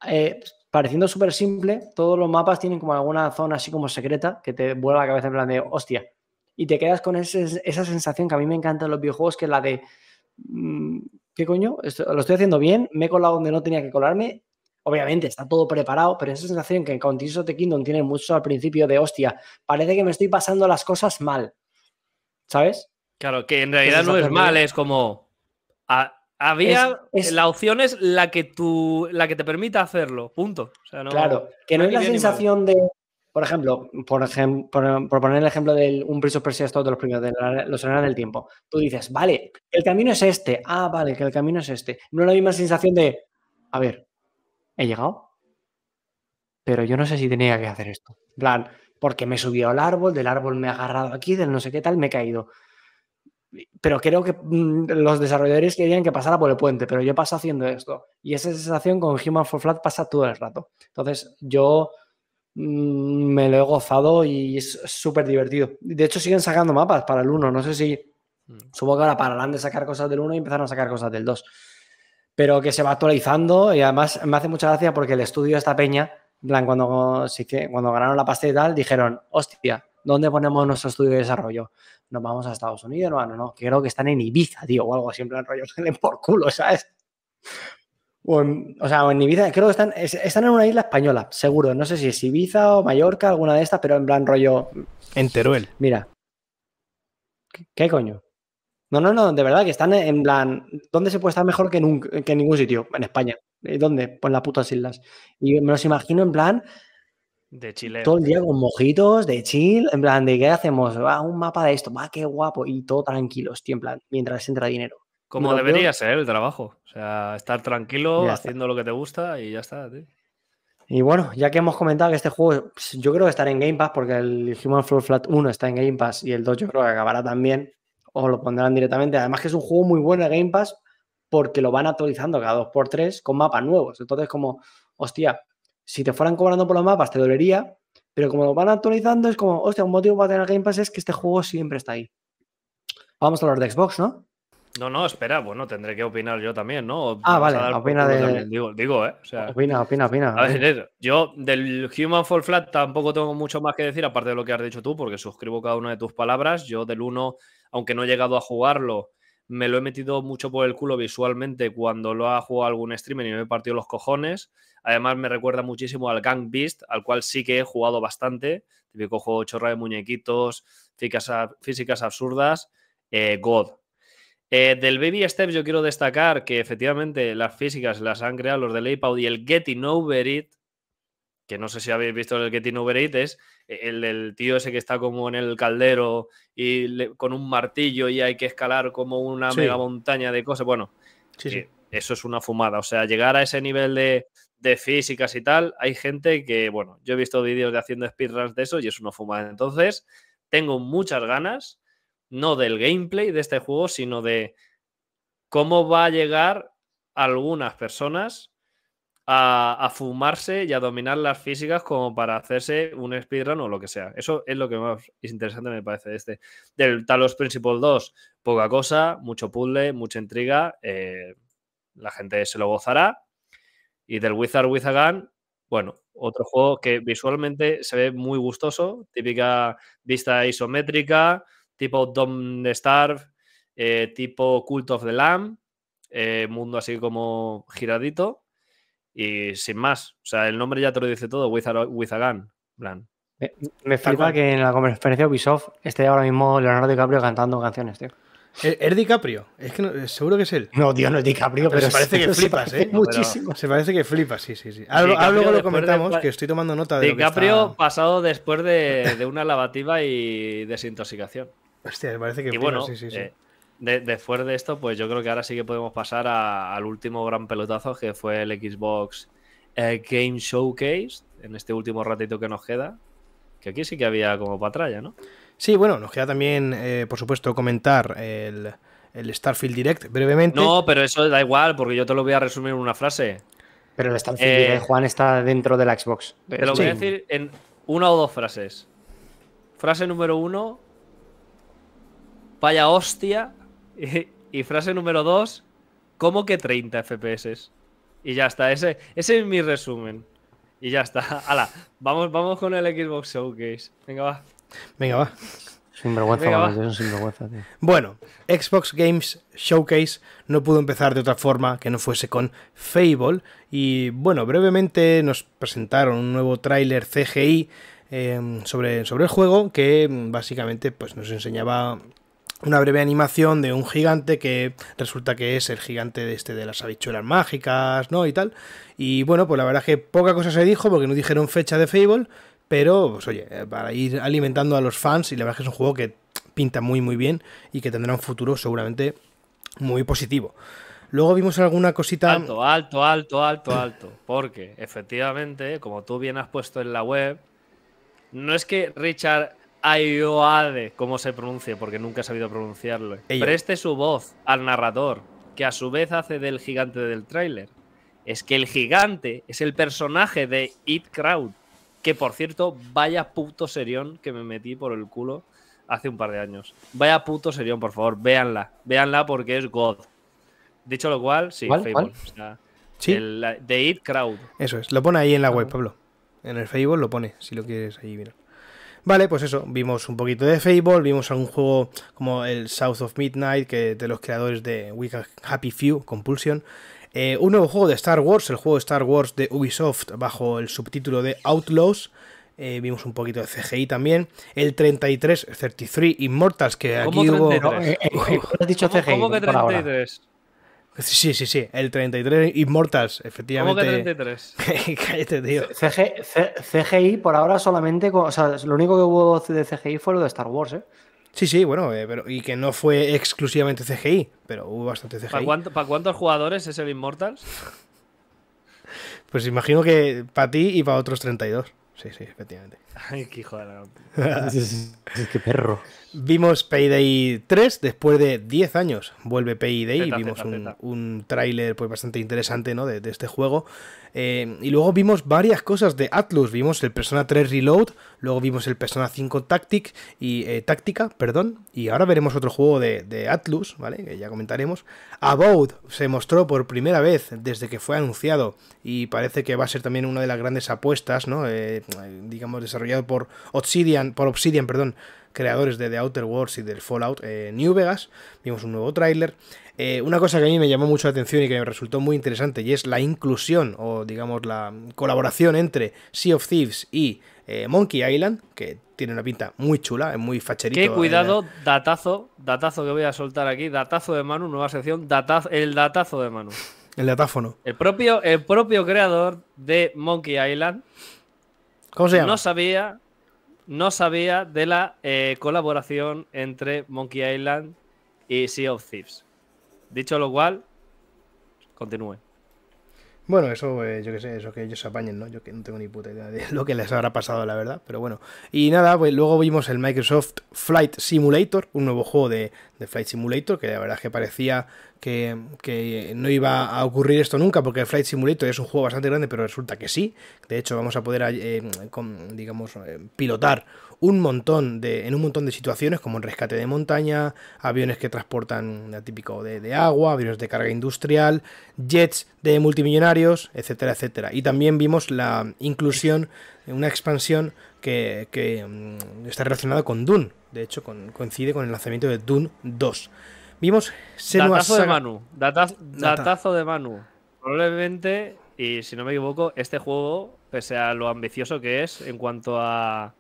eh, pareciendo súper simple, todos los mapas tienen como alguna zona así como secreta que te vuela la cabeza en plan de hostia. Y te quedas con ese- esa sensación que a mí me encanta en los videojuegos, que es la de mm, ¿qué coño? Esto- lo estoy haciendo bien, me he colado donde no tenía que colarme. Obviamente está todo preparado, pero esa sensación que con Tears of the Kingdom tiene mucho al principio de hostia, parece que me estoy pasando las cosas mal. ¿Sabes? Claro, que en realidad no es mal, es como. a- había. Es- es- La opción es la que, tú, la que te permita hacerlo. Punto. O sea, no- Claro, que no es la sensación de, por ejemplo, por, ejem- por, por poner el ejemplo del un Prince of Persia es todo de los primeros, de la- los Arenas del Tiempo. Tú dices, vale, el camino es este. Ah, vale, que el camino es este. No es la misma sensación de, a ver, he llegado, pero yo no sé si tenía que hacer esto. En plan, porque me he subido al árbol, del árbol me he agarrado aquí, del no sé qué tal, me he caído. Pero creo que mm, los desarrolladores querían que pasara por el puente, pero yo paso haciendo esto. Y esa sensación con Human for Flat pasa todo el rato. Entonces, yo mm, me lo he gozado y es súper divertido. De hecho, siguen sacando mapas para el 1. No sé si. Mm. Supongo que ahora pararán de sacar cosas del 1 y empezaron a sacar cosas del 2. Pero que se va actualizando y además me hace mucha gracia porque el estudio de esta peña, plan, cuando, sí que, cuando ganaron la pasta y tal, dijeron: hostia, ¿dónde ponemos nuestro estudio de desarrollo? Nos vamos a Estados Unidos, no, no, no, que creo que están en Ibiza, tío, o algo así, en plan rollo, por culo, ¿sabes? O, en, o sea, o en Ibiza, creo que están, es- están en una isla española, seguro. No sé si es Ibiza o Mallorca, alguna de estas, pero en plan rollo, En Teruel. mira. ¿Qué, qué coño? No, no, no, de verdad que están en plan, ¿dónde se puede estar mejor que en, un- que en ningún sitio? En España. ¿Y ¿Dónde? Pues en las putas islas. Y me los imagino en plan, De Chile. todo el día con mojitos, de chill, en plan, ¿de qué hacemos? Va, un mapa de esto, va, qué guapo, y todo tranquilos, tío, en plan, mientras entra dinero. Como debería ser el trabajo. O sea, estar tranquilo, Ya está. haciendo lo que te gusta y ya está, tío. Y bueno, ya que hemos comentado que este juego, pues, yo creo que estará en Game Pass, porque el Human Fall Flat 1 está en Game Pass y el 2 yo creo que acabará también, o lo pondrán directamente. Además que es un juego muy bueno de Game Pass, porque lo van actualizando cada 2x3 con mapas nuevos. Entonces, como, hostia, si te fueran cobrando por los mapas te dolería, pero como lo van actualizando es como, hostia, un motivo para tener Game Pass es que este juego siempre está ahí. Vamos a hablar de Xbox, ¿no? No, no, espera, bueno, tendré que opinar yo también, ¿no? Ah, vamos vale, opina de- Digo, digo, ¿eh? O sea, Opina, opina, opina. a ver, yo del Human Fall Flat tampoco tengo mucho más que decir, aparte de lo que has dicho tú, porque suscribo cada una de tus palabras. Yo del 1, aunque no he llegado a jugarlo, me lo he metido mucho por el culo visualmente cuando lo ha jugado algún streamer y me he partido los cojones. Además, me recuerda muchísimo al Gang Beast, al cual sí que he jugado bastante. Típico juego chorra de muñequitos, físicas, ab- físicas absurdas. eh, God. Eh, del Baby Steps yo quiero destacar que efectivamente las físicas las han creado los de Laypound y el Getting Over It, que no sé si habéis visto el Getting Over It, es el del tío ese que está como en el caldero y le- con un martillo y hay que escalar como una Sí. mega montaña de cosas. Bueno, Sí, sí. eh, eso es una fumada. O sea, llegar a ese nivel de, de físicas y tal, hay gente que, bueno, yo he visto vídeos de haciendo speedruns de eso y es una fumada. Entonces, tengo muchas ganas, no del gameplay de este juego, sino de cómo va a llegar algunas personas a, fumarse y a dominar las físicas como para hacerse un speedrun o lo que sea. Eso es lo que más interesante me parece de este. Del Talos Principle 2, poca cosa, mucho puzzle, mucha intriga. eh, la gente se lo gozará. Y del Wizard with a Gun, bueno, otro juego que visualmente se ve muy gustoso, típica vista isométrica, tipo Dom Starve, eh, tipo Cult of the Lamb, eh, mundo así como giradito. Y sin más, o sea, el nombre ya te lo dice todo, Wizard with a Gun. en plan, Me, me flipa que en la conferencia de Ubisoft esté ahora mismo Leonardo DiCaprio cantando canciones, tío. ¿Es DiCaprio? Es que no- seguro que es él. No, tío, no es DiCaprio, Pero pero, se parece que flipas, parece ¿eh? Muchísimo. Se parece que flipas, sí, sí, sí. Ahora, luego lo de comentamos, que estoy tomando nota de lo que DiCaprio está... pasado después de, de una lavativa y desintoxicación. Hostia, me parece que Y flipas, bueno, sí, sí, sí. eh, de- después de esto, pues yo creo que ahora sí que podemos pasar a- al último gran pelotazo que fue el Xbox eh, Game Showcase, en este último ratito que nos queda. Que aquí sí que había como patralla, ¿no? Sí, bueno, nos queda también, eh, por supuesto, comentar el, el Starfield Direct brevemente. No, pero eso da igual, porque yo te lo voy a resumir en una frase. Pero el Starfield Eh, Direct, Juan está dentro de la Xbox. Te lo voy a decir en una o dos frases. Frase número uno. Vaya hostia. Y, y frase número dos. ¿Cómo que 30 FPS? Y ya está. Ese, ese es mi resumen. Y ya está. Hala, vamos, vamos con el Xbox Showcase. Venga, va. Venga, va. Sinvergüenza, Venga, Juan, va. es un sinvergüenza, tío. Bueno, Xbox Games Showcase no pudo empezar de otra forma que no fuese con Fable. Y bueno, brevemente nos presentaron un nuevo tráiler CGI eh, sobre, sobre el juego que mm, básicamente pues, nos enseñaba una breve animación de un gigante que resulta que es el gigante de este de las habichuelas mágicas, ¿no? Y tal. Y bueno, pues la verdad es que poca cosa se dijo porque no dijeron fecha de Fable, pero pues oye, eh, para ir alimentando a los fans y la verdad es que es un juego que pinta muy muy bien y que tendrá un futuro seguramente muy positivo. Luego vimos alguna cosita... Alto, alto, alto, alto, alto. Porque efectivamente, como tú bien has puesto en la web, no es que Richard Ayoade, como se pronuncie, porque nunca he sabido pronunciarlo, Ello. preste su voz al narrador, que a su vez hace del gigante del tráiler. Es que el gigante es el personaje de It Crowd, que por cierto, vaya puto serión que me metí por el culo hace un par de años. Vaya puto serión, por favor, véanla. Véanla porque es God. Dicho lo cual, sí, ¿Cuál? Fable. ¿Cuál? O sea, Sí. el- The It Crowd. Eso es, lo pone ahí en la web, Ah. Pablo. En el Fable lo pone, si lo quieres ahí mirar. Vale, pues eso, vimos un poquito de Fable, vimos algún juego como el South of Midnight, que de los creadores de We Happy Few, Compulsion. Eh, un nuevo juego de Star Wars, el juego de Star Wars de Ubisoft bajo el subtítulo de Outlaws. Eh, vimos un poquito de CGI también. El 33, 33 Immortals, que ¿Cómo aquí hubo... 33? No, eh, eh, eh, has dicho ¿Cómo, CGI cómo que por ahora. 33? Sí, sí, sí, el 33 Immortals, ¿Cómo que efectivamente. 33? Cállate, tío. CG C- CGI por ahora solamente, con- o sea, lo único que hubo de CGI fue lo de Star Wars, ¿eh? Sí, sí, bueno, eh, pero, y que no fue exclusivamente CGI, pero hubo bastante CGI. ¿Para, cuánto- para cuántos jugadores es el Immortals? Pues imagino que para ti y para otros 32. Sí, sí, efectivamente. Ay, qué hijo de la... Qué perro. Vimos Payday 3 después de 10 años. Vuelve Payday. Zeta, vimos zeta, un, zeta. un tráiler pues, bastante interesante ¿no? de, de este juego. Eh, y luego vimos varias cosas de Atlus. Vimos el Persona 3 Reload. Luego vimos el Persona 5 Tactic y, eh, Táctica. Perdón, y ahora veremos otro juego de, de Atlus, ¿vale? que ya comentaremos. Abode se mostró por primera vez desde que fue anunciado. Y parece que va a ser también una de las grandes apuestas, ¿no? Eh, digamos, desarrollado por Obsidian, por Obsidian, perdón, creadores de The Outer Worlds y del Fallout eh, New Vegas. Vimos un nuevo tráiler. Eh, una cosa que a mí me llamó mucho la atención y que me resultó muy interesante y es la inclusión o digamos la colaboración entre Sea of Thieves y eh, Monkey Island, que tiene una pinta muy chula, es muy facherito. Qué cuidado, datazo, datazo que voy a soltar aquí, datazo de Manu, nueva sección, datazo, el datazo de Manu. el datáfono. El propio, el propio creador de Monkey Island No sabía, no sabía de la eh, colaboración entre Monkey Island y Sea of Thieves. Dicho lo cual, continúe. Bueno, eso, eh, yo qué sé, eso que ellos se apañen, ¿no? Yo que no tengo ni puta idea de lo que les habrá pasado, la verdad, pero bueno. Y nada, pues luego vimos el Microsoft Flight Simulator, un nuevo juego de, de Flight Simulator, que la verdad es que parecía que, que no iba a ocurrir esto nunca, porque el Flight Simulator es un juego bastante grande, pero resulta que sí. De hecho, vamos a poder, eh, con- digamos, eh, pilotar un montón de, en un montón de situaciones, como en rescate de montaña, aviones que transportan típico de, de agua, aviones de carga industrial, jets de multimillonarios, etcétera, etcétera. Y también vimos la inclusión, una expansión que, que, mm, está relacionada con Dune. De hecho, con- coincide con el lanzamiento de Dune 2. Vimos Senua Datazo de Manu. data- Data. Datazo de Manu. Probablemente, y si no me equivoco, este juego, pese a lo ambicioso que es en cuanto a,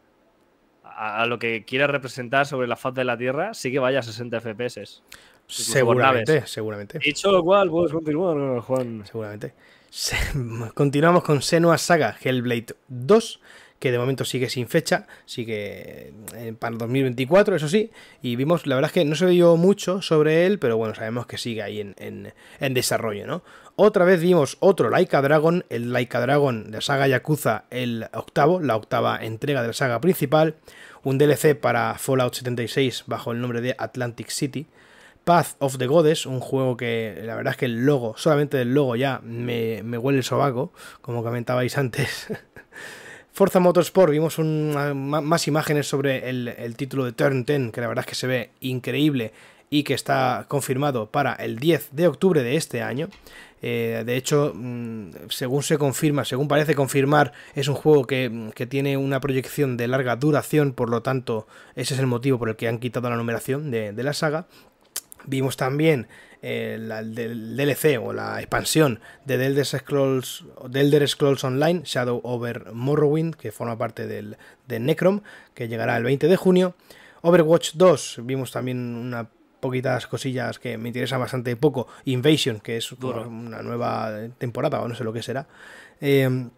a, a lo que quiere representar sobre la faz de la Tierra, sí que vaya a 60 FPS. Seguramente, seguramente. Dicho lo cual, puedes continuar, Juan. seguramente. Se- Continuamos con Senua Saga Hellblade 2, que de momento sigue sin fecha, sigue eh, para 2024, eso sí, y vimos, la verdad es que no se vio mucho sobre él, pero bueno, sabemos que sigue ahí en, en- en desarrollo, ¿no? Otra vez vimos otro Laika Dragon, el Laika Dragon de la saga Yakuza, el octavo, la octava entrega de la saga principal, un DLC para Fallout 76 bajo el nombre de Atlantic City, Path of the Goddess, un juego que la verdad es que el logo, solamente del logo ya me, me huele el sobaco, como comentabais antes. Forza Motorsport, vimos ma- más imágenes sobre el, título de Turn 10, que la verdad es que se ve increíble y que está confirmado para el 10 de octubre de este año. Eh, de hecho, mm, según se confirma, según parece confirmar, es un juego que, que tiene una proyección de larga duración, por lo tanto, ese es el motivo por el que han quitado la numeración de la saga. Vimos también eh, la- el del DLC o la expansión de The Elder Scrolls, The Elder Scrolls Online, Shadow over Morrowind, que forma parte del, de Necrom, que llegará el 20 de junio. Overwatch 2, vimos también una poquitas cosillas que me interesan bastante poco. Invasion, que es Duro. una nueva temporada o no sé lo que será. Eh,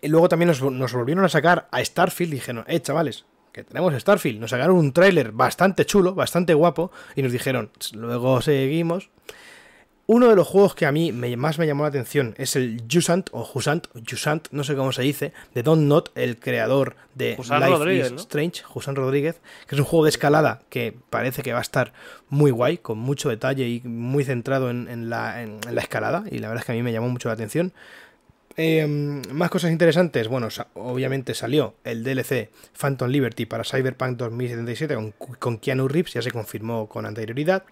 y luego también nos, nos volvieron a sacar a Starfield. Dijeron, eh, chavales, que tenemos Starfield. Nos sacaron un tráiler bastante chulo, bastante guapo. Y nos dijeron, luego seguimos. Uno de los juegos que a mí me- más me llamó la atención es el Jusant, o Jusant, Jusant, no sé cómo se dice, de Don Not, el creador de Life Rodríguez, is ¿no? Strange, Jusant Rodríguez, que es un juego de escalada que parece que va a estar muy guay, con mucho detalle y muy centrado en, en la, en- en la escalada. Y la verdad es que a mí me llamó mucho la atención. Eh, más cosas interesantes. Bueno, obviamente salió el DLC Phantom Liberty para Cyberpunk 2077 con, con Keanu Reeves, ya se confirmó con anterioridad.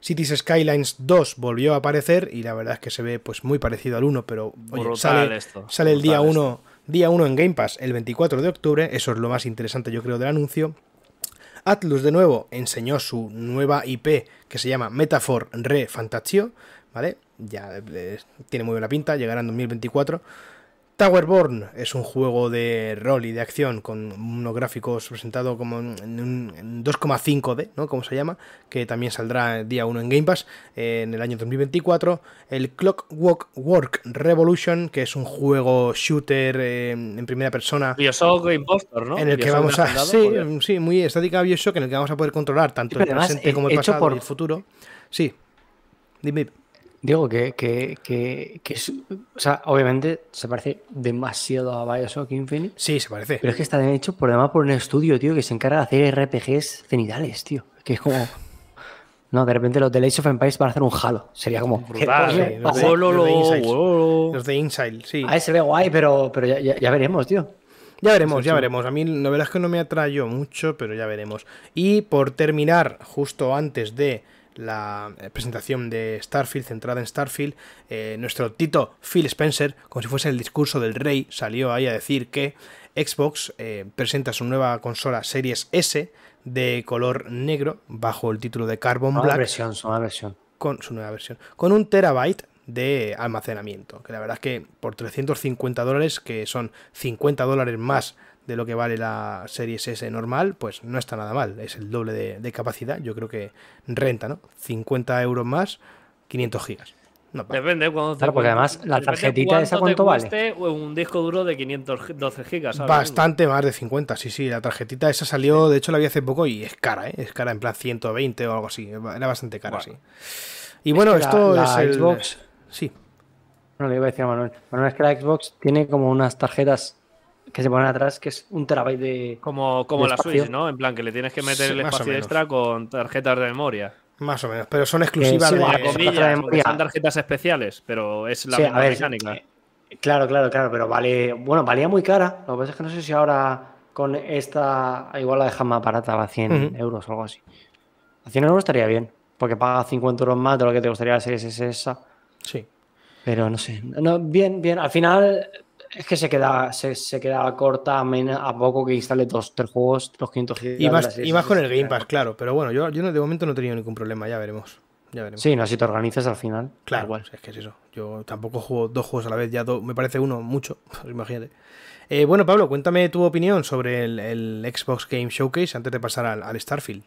Cities Skylines 2 volvió a aparecer y la verdad es que se ve pues muy parecido al 1, pero oye, sale, esto, sale el día brutal 1 día 1 en Game Pass el 24 de octubre, eso es lo más interesante yo creo del anuncio. Atlus de nuevo enseñó su nueva IP que se llama Metaphor Re Fantasio, ¿vale? Ya eh, tiene muy buena pinta, llegará en 2024. Towerborn es un juego de rol y de acción con unos gráficos presentado como en, un- en 2,5D, ¿no? Como se llama, que también saldrá día 1 en Game Pass eh, en el año 2024. El Clockwork Work Revolution, que es un juego shooter eh, en primera persona Bioshock Impostor, ¿no? en el que vamos a. Sí, sí, muy estática Bioshock, en el que vamos a poder controlar tanto Sí, el presente como el pasado por- y el futuro. Sí. Dime. Digo que, que, que, que es- o sea, obviamente se parece demasiado a Bioshock Infinite, Sí, se parece. pero es que está hecho por además por un estudio, tío, que se encarga de hacer RPGs cenidales, tío. Que es como. No, de repente los de Age of Empires van a hacer un Halo. Sería como. ¿qué Brutal, sí, los de- los Inside, sí. A ver, se ve guay, pero, pero ya, ya- ya veremos, tío. Ya veremos, ya veremos. A mí la verdad es que no me atrayó mucho, pero ya veremos. Y por terminar, justo antes de la eh, presentación de Starfield, centrada en Starfield, eh, nuestro Tito Phil Spencer, como si fuese el discurso del rey, salió ahí a decir que Xbox eh, presenta su nueva consola Series S de color negro, bajo el título de Carbon Black versión. con su nueva versión, con un terabyte de almacenamiento, que la verdad es que por 350 dólares, que son 50 dólares más de lo que vale la Series S normal, pues no está nada mal, es el doble de, de capacidad, yo creo que renta, ¿no? 50 euros más, 500 gigas. No. Depende cuando te Claro, porque además, la tarjetita esa, te ¿cuánto vale? cueste Un disco duro de 512 gigas. ¿sabes? Bastante más de 50, sí, sí, la tarjetita esa salió, de hecho la vi hace poco y es cara, ¿eh? Es cara en plan 120 o algo así, era bastante cara, Bueno. sí. Y bueno, que la- esto la es el... Xbox- Sí, No le iba a decir a Manuel. Manuel es que la Xbox tiene como unas tarjetas que se ponen atrás, que es un terabyte de. Como, como de la espacio. Switch, ¿no? En plan, que le tienes que meter Sí, el espacio extra con tarjetas de memoria. Más o menos, pero son exclusivas sí, de... Eh, comillas, de son tarjetas especiales, pero es la Sí, misma a ver, mecánica. eh, Claro, claro, claro, pero vale. Bueno, valía muy cara. Lo que pasa es que no sé si ahora con esta. Igual la dejan más barata, va a 100 Ujú. euros o algo así. A 100 euros estaría bien, porque paga 50 euros más de lo que te gustaría la Series S esa. Sí. Pero no sé. No, bien, bien. Al final es que se queda, se, se queda corta a, a poco que instale dos, tres juegos, los 500 gigas Y más, Series y más con el Game Pass, claro. Pero bueno, yo, yo de momento no he tenido ningún problema, ya veremos. Ya veremos. Sí, no, si te organizas al final. Claro, igual. es que es eso. Yo tampoco juego dos juegos a la vez, ya do- me parece uno mucho, pues imagínate. Eh, bueno, Pablo, cuéntame tu opinión sobre el, el Xbox Game Showcase antes de pasar al, al Starfield.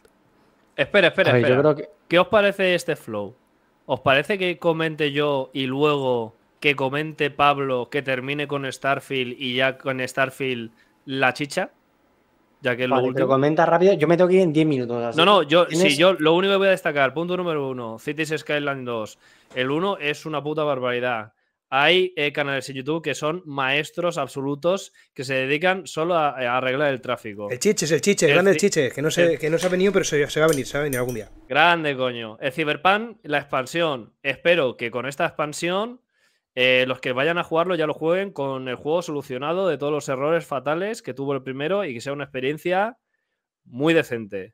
Espera, espera, ver, espera. yo creo que. ¿Qué os parece este flow? ¿Os parece que comente yo y luego que comente Pablo que termine con Starfield y ya con Starfield la chicha? Ya que lo último. comenta rápido. Yo me tengo que ir en 10 minutos. así No, no, que yo, tienes- sí, yo lo único que voy a destacar, punto número uno, Cities Skyline 2. El 1 es una puta barbaridad. Hay eh, canales en YouTube que son maestros absolutos que se dedican solo a, a arreglar el tráfico. El chiche es el chiche, el grande el chiche, que no, se, el- que no se ha venido, pero se, se va a venir, se va a venir algún día. Grande, coño. El Cyberpunk, la expansión. Espero que con esta expansión eh, los que vayan a jugarlo ya lo jueguen con el juego solucionado de todos los errores fatales que tuvo el primero y que sea una experiencia muy decente.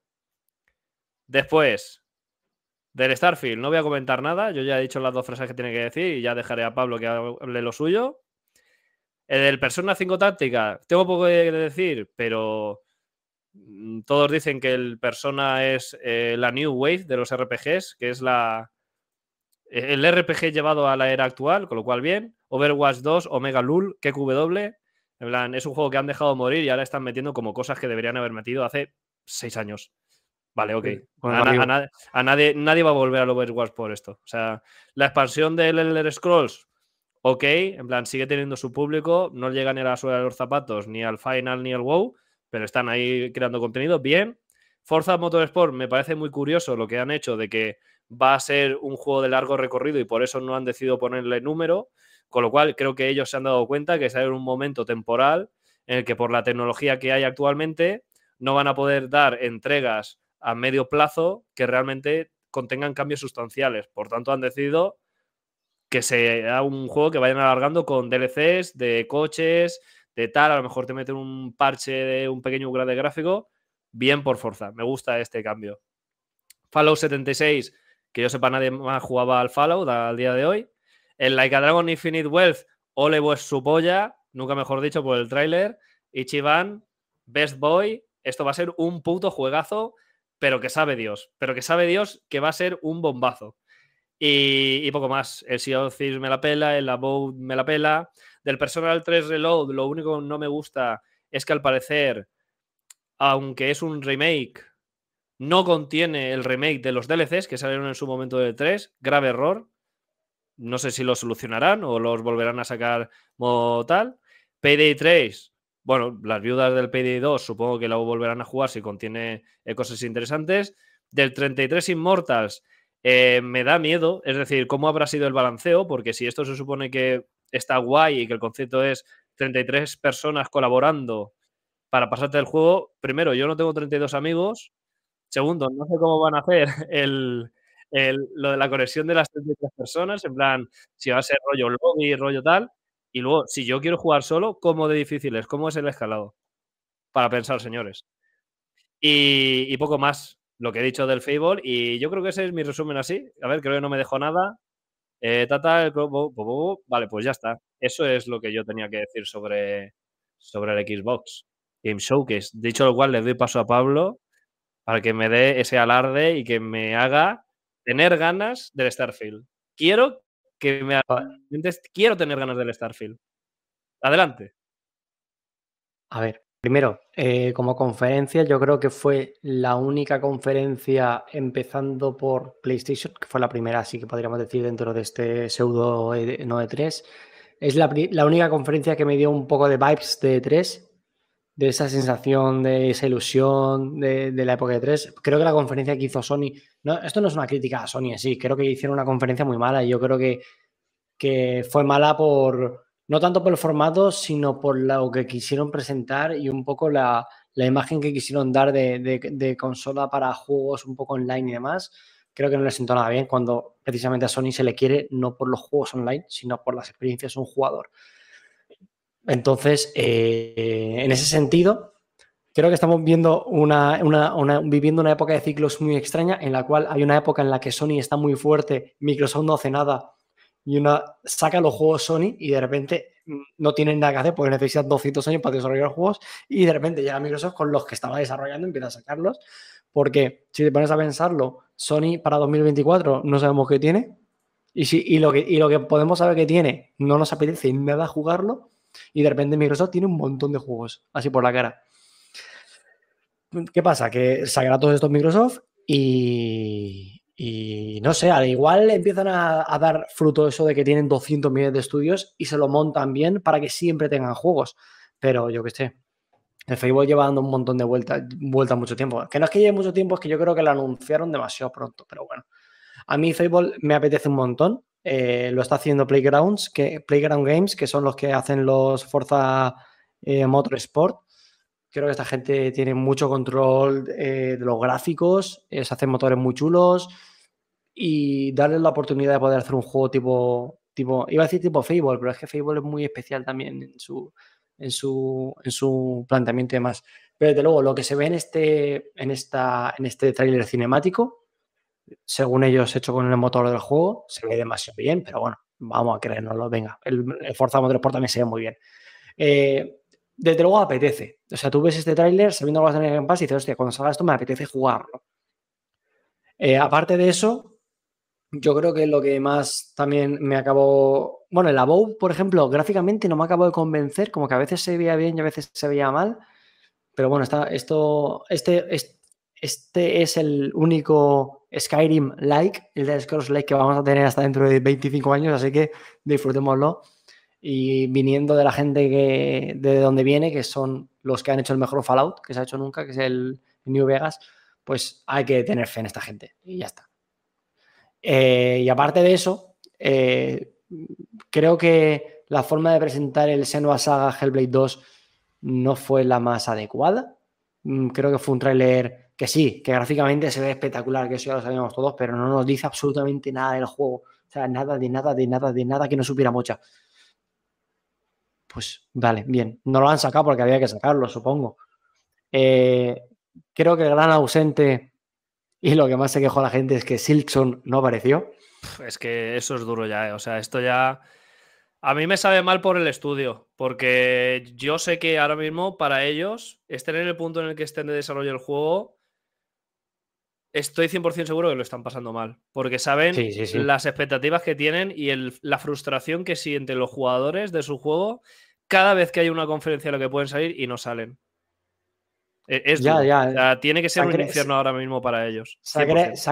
Después, del Starfield, no voy a comentar nada. Yo ya he dicho las dos frases que tiene que decir y ya dejaré a Pablo que hable lo suyo. El del Persona 5 Táctica, tengo poco que decir, pero mm, todos dicen que el Persona es eh, la New Wave de los RPGs, que es la el RPG llevado a la era actual, con lo cual bien. Overwatch 2, Omega Lul, QQW. En plan, es un juego que han dejado morir y ahora están metiendo como cosas que deberían haber metido hace seis años. Vale, ok. A nadie, nadie va a volver al Overwatch por esto. O sea, la expansión del Elder Scrolls, ok, en plan, sigue teniendo su público, no llega ni a la suela de los zapatos, ni al Final, ni al WoW, pero están ahí creando contenido, bien. Forza Motorsport me parece muy curioso lo que han hecho de que va a ser un juego de largo recorrido y por eso no han decidido ponerle número, con lo cual creo que ellos se han dado cuenta que está en un momento temporal en el que por la tecnología que hay actualmente no van a poder dar entregas a medio plazo que realmente contengan cambios sustanciales. Por tanto, han decidido que sea un juego que vayan alargando con DLCs de coches, de tal, a lo mejor te meten un parche de un pequeño upgrade gráfico, bien por Forza. Me gusta este cambio. Fallout 76, que yo sepa nadie más jugaba al Fallout al día de hoy. El Like a Dragon Infinite Wealth, ole pues su polla, nunca mejor dicho por el tráiler. Ichiban, Best Boy, esto va a ser un puto juegazo, pero que sabe Dios, pero que sabe Dios que va a ser un bombazo. Y, y poco más. El Sea of Thieves me la pela, el Abode me la pela. Del Personal 3 Reload, lo único que no me gusta es que al parecer, aunque es un remake, no contiene el remake de los DLCs que salieron en su momento del 3. Grave error. No sé si lo solucionarán o los volverán a sacar como tal. Payday 3. Bueno, las viudas del Payday 2 supongo que lo volverán a jugar si contiene eh, cosas interesantes. Del 33 Immortals eh, me da miedo, es decir, cómo habrá sido el balanceo, porque si esto se supone que está guay y que el concepto es 33 personas colaborando para pasarte el juego, primero, yo no tengo 32 amigos, segundo, no sé cómo van a hacer el, el- lo de la conexión de las 33 personas, en plan, si va a ser rollo lobby, rollo tal, y luego, si yo quiero jugar solo, ¿cómo de difícil es? ¿Cómo es el escalado? Para pensar, señores. Y, y poco más, lo que he dicho del Fable, y yo creo que ese es mi resumen así. A ver, creo que no me dejo nada. Eh, tata, el bo- bo- vale, pues ya está. Eso es lo que yo tenía que decir sobre, sobre el Xbox Game Showcase. Dicho lo cual, le doy paso a Pablo para que me dé ese alarde y que me haga tener ganas del Starfield. Quiero que me argumentes- quiero tener ganas del Starfield. Adelante. A ver, primero, eh, como conferencia, yo creo que fue la única conferencia empezando por PlayStation, que fue la primera, así que podríamos decir dentro de este pseudo E- no E3. Es la, la única conferencia que me dio un poco de vibes de E3, de esa sensación, de esa ilusión de, de la época de E3. Creo que la conferencia que hizo Sony, no, esto no es una crítica a Sony en sí, creo que hicieron una conferencia muy mala y yo creo que que fue mala por, no tanto por el formato, sino por lo que quisieron presentar y un poco la, la imagen que quisieron dar de, de, consola para juegos un poco online y demás. Creo que no les sentó nada bien cuando precisamente a Sony se le quiere no por los juegos online, sino por las experiencias de un jugador. Entonces, eh, en ese sentido, creo que estamos viendo una, viviendo una época de ciclos muy extraña en la cual hay una época en la que Sony está muy fuerte, Microsoft no hace nada y una saca los juegos Sony y de repente mm, no tienen nada que hacer porque necesitan 200 años para desarrollar juegos y de repente llega Microsoft con los que estaba desarrollando y empieza a sacarlos. Porque si te pones a pensarlo, Sony para 2024 no sabemos qué tiene y, y, lo, que, y lo que podemos saber que tiene no nos apetece nada jugarlo y de repente Microsoft tiene un montón de juegos, así por la cara. ¿Qué pasa? Que sacará todos estos Microsoft y, y no sé, al igual empiezan a, dar fruto eso de que tienen 200 millones de estudios y se lo montan bien para que siempre tengan juegos. Pero yo qué sé, el Facebook lleva dando un montón de vueltas vuelta mucho tiempo. Que no es que lleve mucho tiempo, es que yo creo que lo anunciaron demasiado pronto, pero bueno. A mí Facebook me apetece un montón. Eh, lo está haciendo Playgrounds, que, Playground Games, que son los que hacen los Forza eh, Motorsport. Creo que esta gente tiene mucho control eh, de los gráficos, se hacen motores muy chulos y darles la oportunidad de poder hacer un juego tipo, tipo iba a decir tipo Fable, pero es que Fable es muy especial también en su, en su, en su planteamiento y demás. Pero desde luego, lo que se ve en este, en esta, en este tráiler cinemático según ellos hecho con el motor del juego, se ve demasiado bien, pero bueno, vamos a creernoslo, venga, el, el Forza Motorsport también se ve muy bien. Eh, desde luego apetece, o sea, tú ves este tráiler sabiendo que vas a tener en Pass y dices, hostia, cuando salga esto me apetece jugarlo. Eh, aparte de eso, yo creo que lo que más también me acabó, bueno, el Above, por ejemplo, gráficamente no me acabó de convencer, como que a veces se veía bien y a veces se veía mal, pero bueno, está, esto, este, este es el único Skyrim like, el de Scrolls like que vamos a tener hasta dentro de 25 años, así que disfrutémoslo. Y viniendo de la gente que de donde viene, que son los que han hecho el mejor Fallout que se ha hecho nunca, que es el New Vegas, pues hay que tener fe en esta gente y ya está. Eh, y aparte de eso, eh, creo que la forma de presentar el Senua Saga Hellblade 2 no fue la más adecuada. Mm, creo que fue un tráiler que sí, que gráficamente se ve espectacular, que eso ya lo sabíamos todos, pero no nos dice absolutamente nada del juego. O sea, nada, de nada, de nada, de nada que no supiera mucha. Pues vale, bien. No lo han sacado porque había que sacarlo, supongo. Eh, creo que el gran ausente y lo que más se quejó la gente es que Silkson no apareció. Es que eso es duro ya, eh. o sea, esto ya a mí me sabe mal por el estudio, porque yo sé que ahora mismo para ellos, estén en el punto en el que estén de desarrollo del juego, estoy 100% seguro que lo están pasando mal, porque saben las expectativas que tienen y la frustración que sienten los jugadores de su juego cada vez que hay una conferencia en la que pueden salir y no salen. E, es ya, ya. tiene que ser un infierno ahora mismo para ellos. Se ha,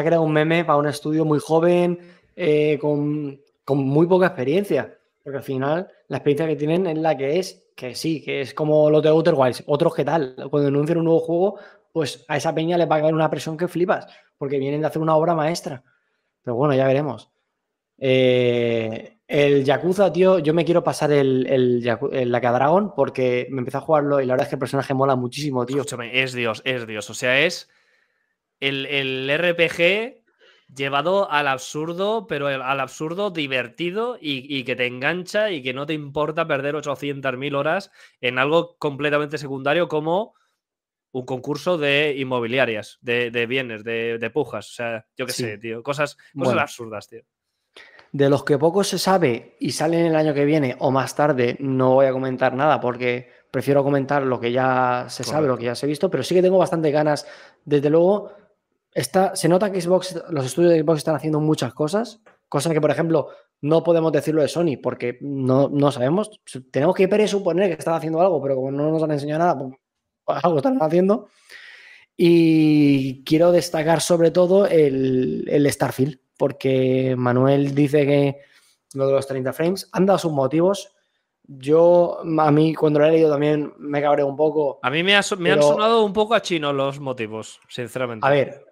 creado un meme para un estudio muy joven, eh, con, con muy poca experiencia. Porque al final la experiencia que tienen es la que es, que sí, que es como los de Outer Wilds. Otros que tal, cuando anuncian un nuevo juego, pues a esa peña le va a caer una presión que flipas, porque vienen de hacer una obra maestra. Pero bueno, ya veremos. Eh, el Yakuza, tío, yo me quiero pasar el, el, el porque me empecé a jugarlo y la verdad es que el personaje mola muchísimo, tío. Es Dios, es Dios. O sea, es el, el RPG llevado al absurdo, pero al absurdo divertido y, que te engancha y que no te importa perder 800.000 horas en algo completamente secundario como un concurso de inmobiliarias, de, bienes, de, pujas. O sea, yo qué sé, tío. Cosas, cosas absurdas, tío. De los que poco se sabe y salen el año que viene o más tarde, no voy a comentar nada porque prefiero comentar lo que ya se sabe, lo que ya se ha visto, pero sí que tengo bastante ganas, desde luego, se nota que Xbox, los estudios de Xbox están haciendo muchas cosas, cosas que, por ejemplo, no podemos decirlo de Sony porque no, no sabemos. Tenemos que presuponer que están haciendo algo, pero como no nos han enseñado nada, pues, algo están haciendo. Y quiero destacar sobre todo el, el, Starfield, porque Manuel dice que lo de los 30 frames han dado sus motivos. Yo, a mí, cuando lo he leído también me cabré un poco. A mí me, me han sonado un poco a chino los motivos, sinceramente. A ver,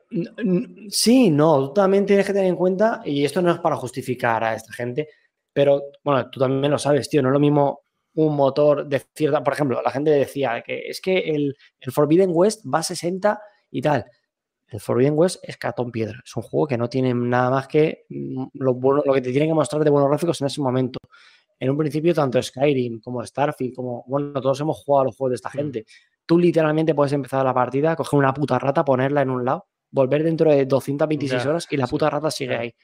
Sí, no, tú también tienes que tener en cuenta, y esto no es para justificar a esta gente, Pero bueno, tú también lo sabes, tío, no es lo mismo un motor de cierta. Por ejemplo, la gente decía que es que el, el Forbidden West va a 60 y tal. El Forbidden West es cartón piedra. Es un juego que no tiene nada más que mm, lo, bueno, lo que te tiene que mostrar de buenos gráficos en ese momento. En un principio, tanto Skyrim como Starfield, como. Bueno, todos hemos jugado a los juegos de esta gente. Tú literalmente puedes empezar la partida, coger una puta rata, ponerla en un lado, volver dentro de 226 Ya, horas y la sí, puta rata sigue ahí.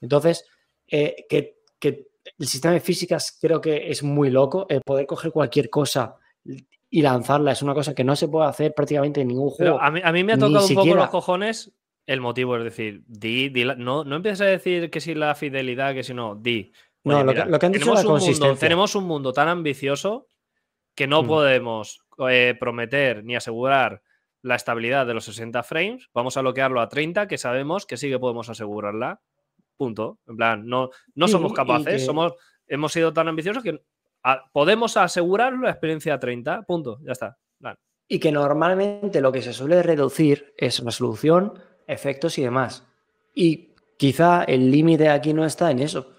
Entonces, eh, que, que el sistema de físicas creo que es muy loco. El poder coger cualquier cosa y lanzarla es una cosa que no se puede hacer prácticamente en ningún juego. Pero a mí, a mí me ha tocado un poco los cojones el motivo, es decir, di, di la- no, no empieces a decir que si la fidelidad, que si no, di. No, lo mira, que- lo que han dicho la un mundo- consistencia. tenemos un mundo tan ambicioso que no Mm. podemos eh, prometer ni asegurar la estabilidad de los 60 frames. Vamos a bloquearlo a 30, que sabemos que sí que podemos asegurarla. Punto. En plan, no, no Sí, somos capaces, que- somos, hemos sido tan ambiciosos que a- podemos asegurar la experiencia a 30. Punto. Ya está. Plan. Y que normalmente lo que se suele reducir es resolución, efectos y demás. Y quizá el límite aquí no está en eso.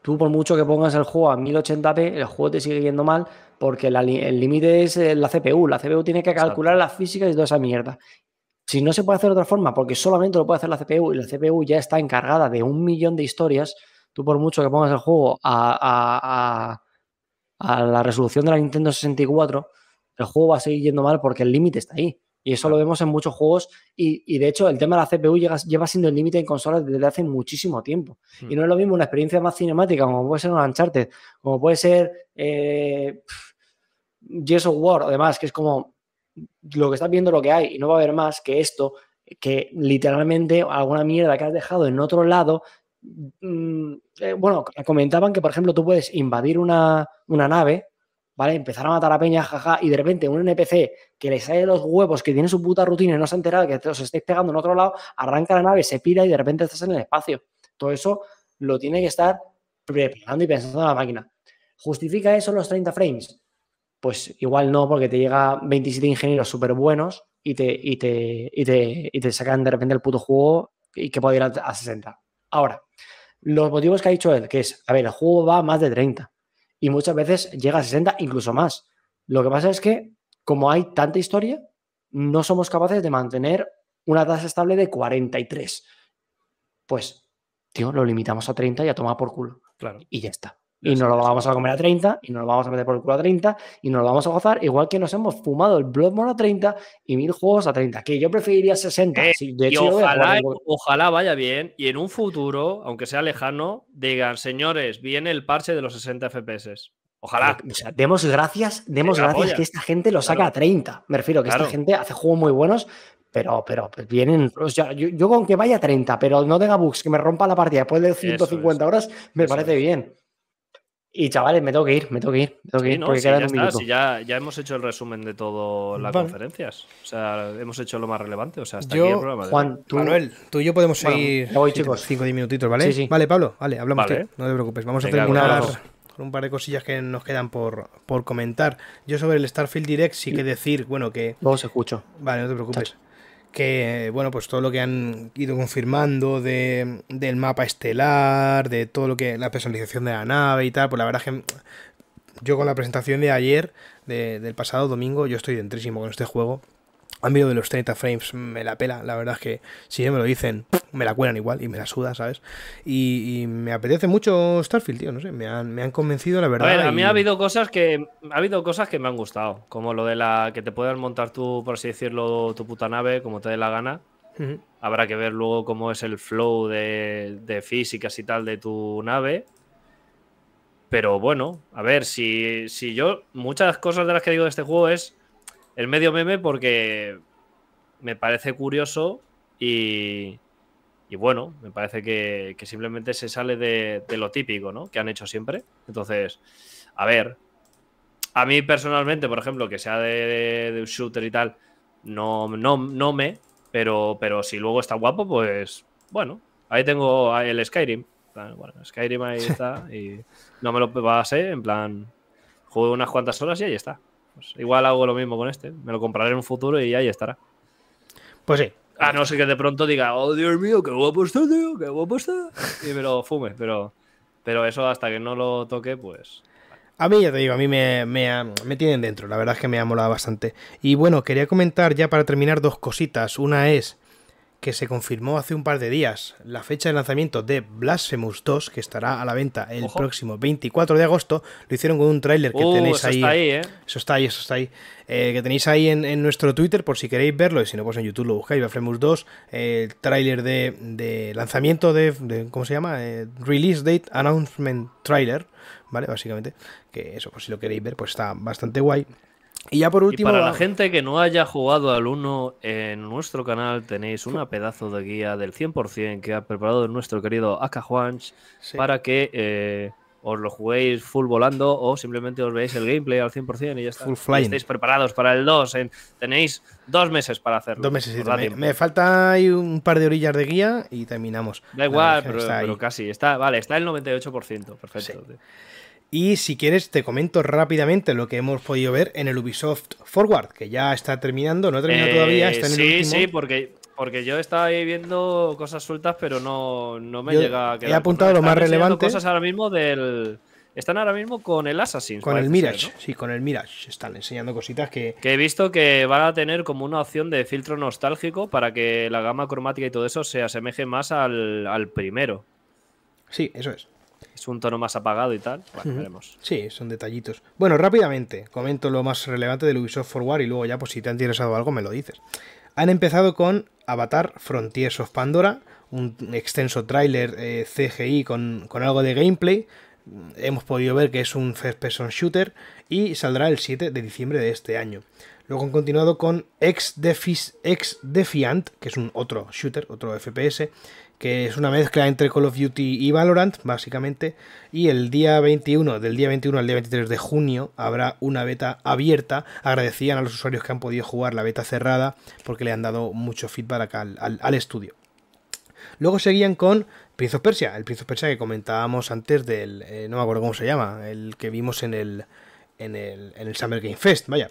Tú por mucho que pongas el juego a 1080p, el juego te sigue yendo mal porque la el límite es eh, la CPU. La CPU tiene que calcular las físicas y toda esa mierda. Si no se puede hacer de otra forma, porque solamente lo puede hacer la CPU y la CPU ya está encargada de un millón de historias, tú por mucho que pongas el juego a, a- a- a la resolución de la Nintendo 64, el juego va a seguir yendo mal porque el límite está ahí. Y eso lo vemos en muchos juegos. Y, y de hecho, el tema de la CPU llega- lleva siendo el límite en consolas desde hace muchísimo tiempo. Y no es lo mismo una experiencia más cinemática, como puede ser un Uncharted, como puede ser eh, Gears of War, además, que es como lo que estás viendo lo que hay y no va a haber más que esto, que literalmente alguna mierda que has dejado en otro lado. mm, eh, bueno, comentaban que, por ejemplo, tú puedes invadir una, una nave, ¿vale? Empezar a matar a Peña, jaja, y de repente un NPC que le sale los huevos, que tiene su puta rutina y no se ha enterado que os estáis pegando en otro lado, arranca la nave, se pira y de repente estás en el espacio. Todo eso lo tiene que estar preparando y pensando la máquina. ¿Justifica eso los 30 frames? Pues igual no, porque te llega 27 ingenieros súper buenos y te, y, te, y, te, y te sacan de repente el puto juego y que puede ir a, a 60. Ahora, los motivos que ha dicho él, que es, a ver, el juego va a más de 30 y muchas veces llega a 60, incluso más. Lo que pasa es que, como hay tanta historia, no somos capaces de mantener una tasa estable de 43. Pues, tío, lo limitamos a 30 y a tomar por culo. Claro. Y ya está. Y nos lo vamos a comer a 30 y nos lo vamos a meter por el culo a 30 y nos lo vamos a gozar, igual que nos hemos fumado el Bloodborne a 30 y mil juegos a 30, que yo preferiría 60. Eh, sí, de y hecho, a ojalá, ojalá vaya bien y en un futuro, aunque sea lejano, digan, señores, viene el parche de los 60 FPS. Ojalá. O sea, demos gracias, demos gracias polla. que esta gente lo saca Claro. a 30. Me refiero que Claro. esta gente hace juegos muy buenos, pero, pero pues vienen. O sea, yo, yo con que vaya a 30, pero no tenga bugs, que me rompa la partida después de 150 horas, me Eso parece es. bien. Y chavales, me tengo que ir, me tengo que ir, me tengo que Sí, ir, no, porque sí, queda ya, un está, sí, ya, ya hemos hecho el resumen de todas las Vale. conferencias. O sea, hemos hecho lo más relevante. O sea, hasta Yo, aquí el programa. de hoy. Juan, tú. Manuel, tú y yo podemos Bueno, seguir voy, chicos. 5 o 10 minutitos, ¿vale? Sí, sí. Vale, Pablo, vale, hablamos, Vale. no te preocupes. Vamos Venga, a terminar con un par de cosillas que nos quedan por, por comentar. Yo sobre el Starfield Direct sí que decir, bueno, que Luego os escucho. Vale, no te preocupes. Que, bueno, pues todo lo que han ido confirmando de, del mapa estelar, de todo lo que. la personalización de la nave y tal, pues la verdad es que yo con la presentación de ayer, de- del pasado domingo, yo estoy dentrísimo con este juego. A mí lo de los 30 frames me la pela, la verdad es que si me lo dicen, me la cuelan igual y me la suda, ¿sabes? Y, y me apetece mucho Starfield, tío, no sé, me han, me han convencido, la A verdad. ver, a mí y- ha habido cosas que ha habido cosas que me han gustado, como lo de la que te puedas montar tú, por así decirlo, tu puta nave como te dé la gana. Habrá que ver luego cómo es el flow de, de físicas y tal de tu nave. Pero bueno, a ver, si, si yo. Muchas cosas de las que digo de este juego es el medio meme porque me parece curioso y. Y bueno, me parece que, que simplemente se sale de, de lo típico, ¿no? Que han hecho siempre. Entonces, a ver. A mí personalmente, por ejemplo, que sea de, de- un shooter y tal, no, no, no me. Pero, pero si luego está guapo, pues bueno, ahí tengo el Skyrim. Bueno, Skyrim ahí está. Y no me lo pasé, en plan, juego unas cuantas horas y ahí está. Pues igual hago lo mismo con este. Me lo compraré en un futuro y ahí estará. Pues sí, A no ser que de pronto diga, oh Dios mío, qué guapo está, tío, qué guapo está. Y me lo fume, pero Pero eso hasta que no lo toque, pues. A mí, ya te digo, a mí me, me, me tienen dentro, la verdad es que me ha molado bastante. Y bueno, quería comentar ya para terminar dos cositas. Una es que se confirmó hace un par de días la fecha de lanzamiento de Blasphemous 2, que estará a la venta el Ojo. próximo 24 de agosto. Lo hicieron con un tráiler que Uh, tenéis eso ahí. está ahí, ¿eh? Eso está ahí, eso está ahí. Eh, que tenéis ahí en, en nuestro Twitter por si queréis verlo. Y si no, pues en YouTube lo buscáis. Blasphemous 2, eh, el tráiler de, de lanzamiento de, de- ¿Cómo se llama? Eh, Release Date Announcement Trailer. ¿Vale? Básicamente. Que eso, pues si lo queréis ver, pues está bastante guay. Y ya por Y último. para la gente que no haya jugado al 1, en nuestro canal tenéis una pedazo de guía del 100% que ha preparado nuestro querido Aka Juanch Sí. para que eh, os lo juguéis full volando o simplemente os veáis el gameplay al 100% y ya está. Full Y flying. estéis preparados para el 2. en- tenéis dos meses para hacerlo. Dos meses. Da Me, me falta ahí un par de orillas de guía y terminamos. Da La igual, pero, casi. Está, vale, está el 98%. Perfecto. Sí. Y si quieres, te comento rápidamente lo que hemos podido ver en el Ubisoft Forward, que ya está terminando, no ha terminado Eh, todavía, está en sí, el último. sí, porque, porque yo estaba ahí viendo cosas sueltas, pero no, no me Yo llega a he quedar. apuntado lo más relevante. cosas ahora mismo del. Están ahora mismo con el Assassin's. con el Mirage, ser, ¿no? sí, con el Mirage. Están enseñando cositas que. Que he visto que van a tener como una opción de filtro nostálgico para que la gama cromática y todo eso se asemeje más al, al primero. Sí, eso es. Es un tono más apagado y tal. Bueno, veremos. Sí, son detallitos. Bueno, rápidamente, comento lo más relevante del Ubisoft Forward y luego ya, pues si te ha interesado algo, me lo dices. Han empezado con Avatar Frontiers of Pandora, un extenso tráiler eh, CGI con, con algo de gameplay. Hemos podido ver que es un first person shooter y saldrá el 7 de diciembre de este año. Luego han continuado con Ex, Defis- Ex Defiant, que es un otro shooter, otro FPS, que es una mezcla entre Call of Duty y Valorant, básicamente. Y el día 21, del día 21 al día 23 de junio, habrá una beta abierta. Agradecían a los usuarios que han podido jugar la beta cerrada porque le han dado mucho feedback al, al- estudio. Luego seguían con Prince of Persia, el Prince of Persia que comentábamos antes del. eh, no me acuerdo cómo se llama, el que vimos en el, en el, en el Summer Game Fest, vaya.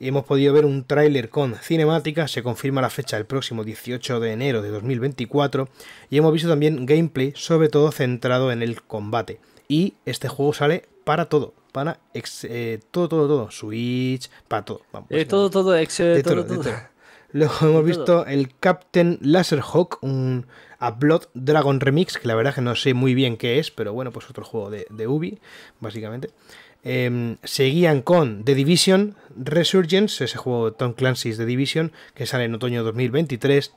Y hemos podido ver un tráiler con cinemática, se confirma la fecha el próximo 18 de enero de 2024 y hemos visto también gameplay sobre todo centrado en el combate. Y este juego sale para todo, para ex- eh, todo, todo, todo, Switch, para todo. Vamos, Eh, todo, todo, ex, de todo, todo, de todo. todo. Luego hemos visto el Captain Laserhawk, un a Blood Dragon Remix, que la verdad que no sé muy bien qué es, pero bueno, pues otro juego de, de Ubi, básicamente. Em, seguían con The Division Resurgence, ese juego Tom Clancy's The Division, que sale en otoño 2023.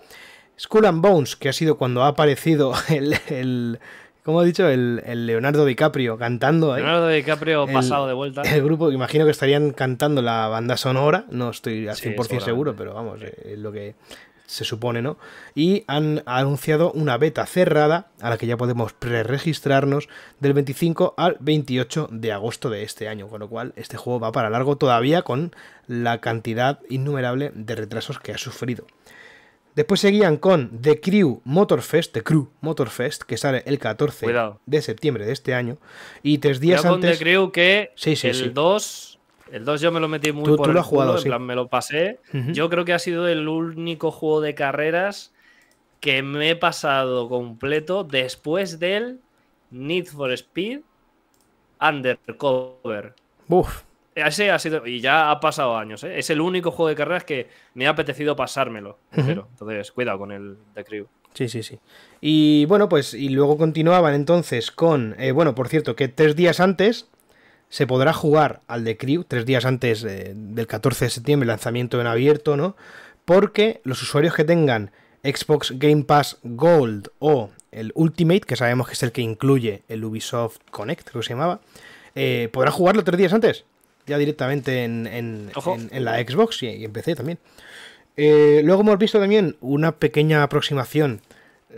Skull and Bones, que ha sido cuando ha aparecido el, el ¿cómo he dicho? El, el Leonardo DiCaprio cantando. Leonardo DiCaprio El- pasado de vuelta. El grupo, imagino que estarían cantando la banda sonora, no estoy al Sí, 100% seguro, pero vamos, eh, es lo que se supone, ¿no? Y han anunciado una beta cerrada a la que ya podemos pre-registrarnos del 25 al 28 de agosto de este año, con lo cual este juego va para largo todavía con la cantidad innumerable de retrasos que ha sufrido. Después seguían con The Crew Motorfest, The Crew Motorfest, que sale el 14 Cuidado. de septiembre de este año. Y tres días Yo con antes. The Crew que Sí, sí, el sí. 2, el 2 yo me lo metí muy Tú- por tú el lo has jugado, culo, en sí. plan me lo pasé. Yo creo que ha sido el único juego de carreras que me he pasado completo después del Need for Speed Undercover. Uf, Ese ha sido, y ya ha pasado años, ¿eh? es el único juego de carreras que me ha apetecido pasármelo. entero. Entonces, cuidado con el The Crew. Sí, sí, sí. Y bueno, pues y luego continuaban entonces con, eh, bueno, por cierto, que tres días antes se podrá jugar al The Crew, tres días antes eh, del 14 de septiembre, lanzamiento en abierto, ¿no? Porque los usuarios que tengan Xbox Game Pass Gold o el Ultimate, que sabemos que es el que incluye el Ubisoft Connect, creo que se llamaba, eh, podrán jugarlo tres días antes, ya directamente en, en- Ojo. en- en la Xbox y, y en PC también. Eh, luego hemos visto también una pequeña aproximación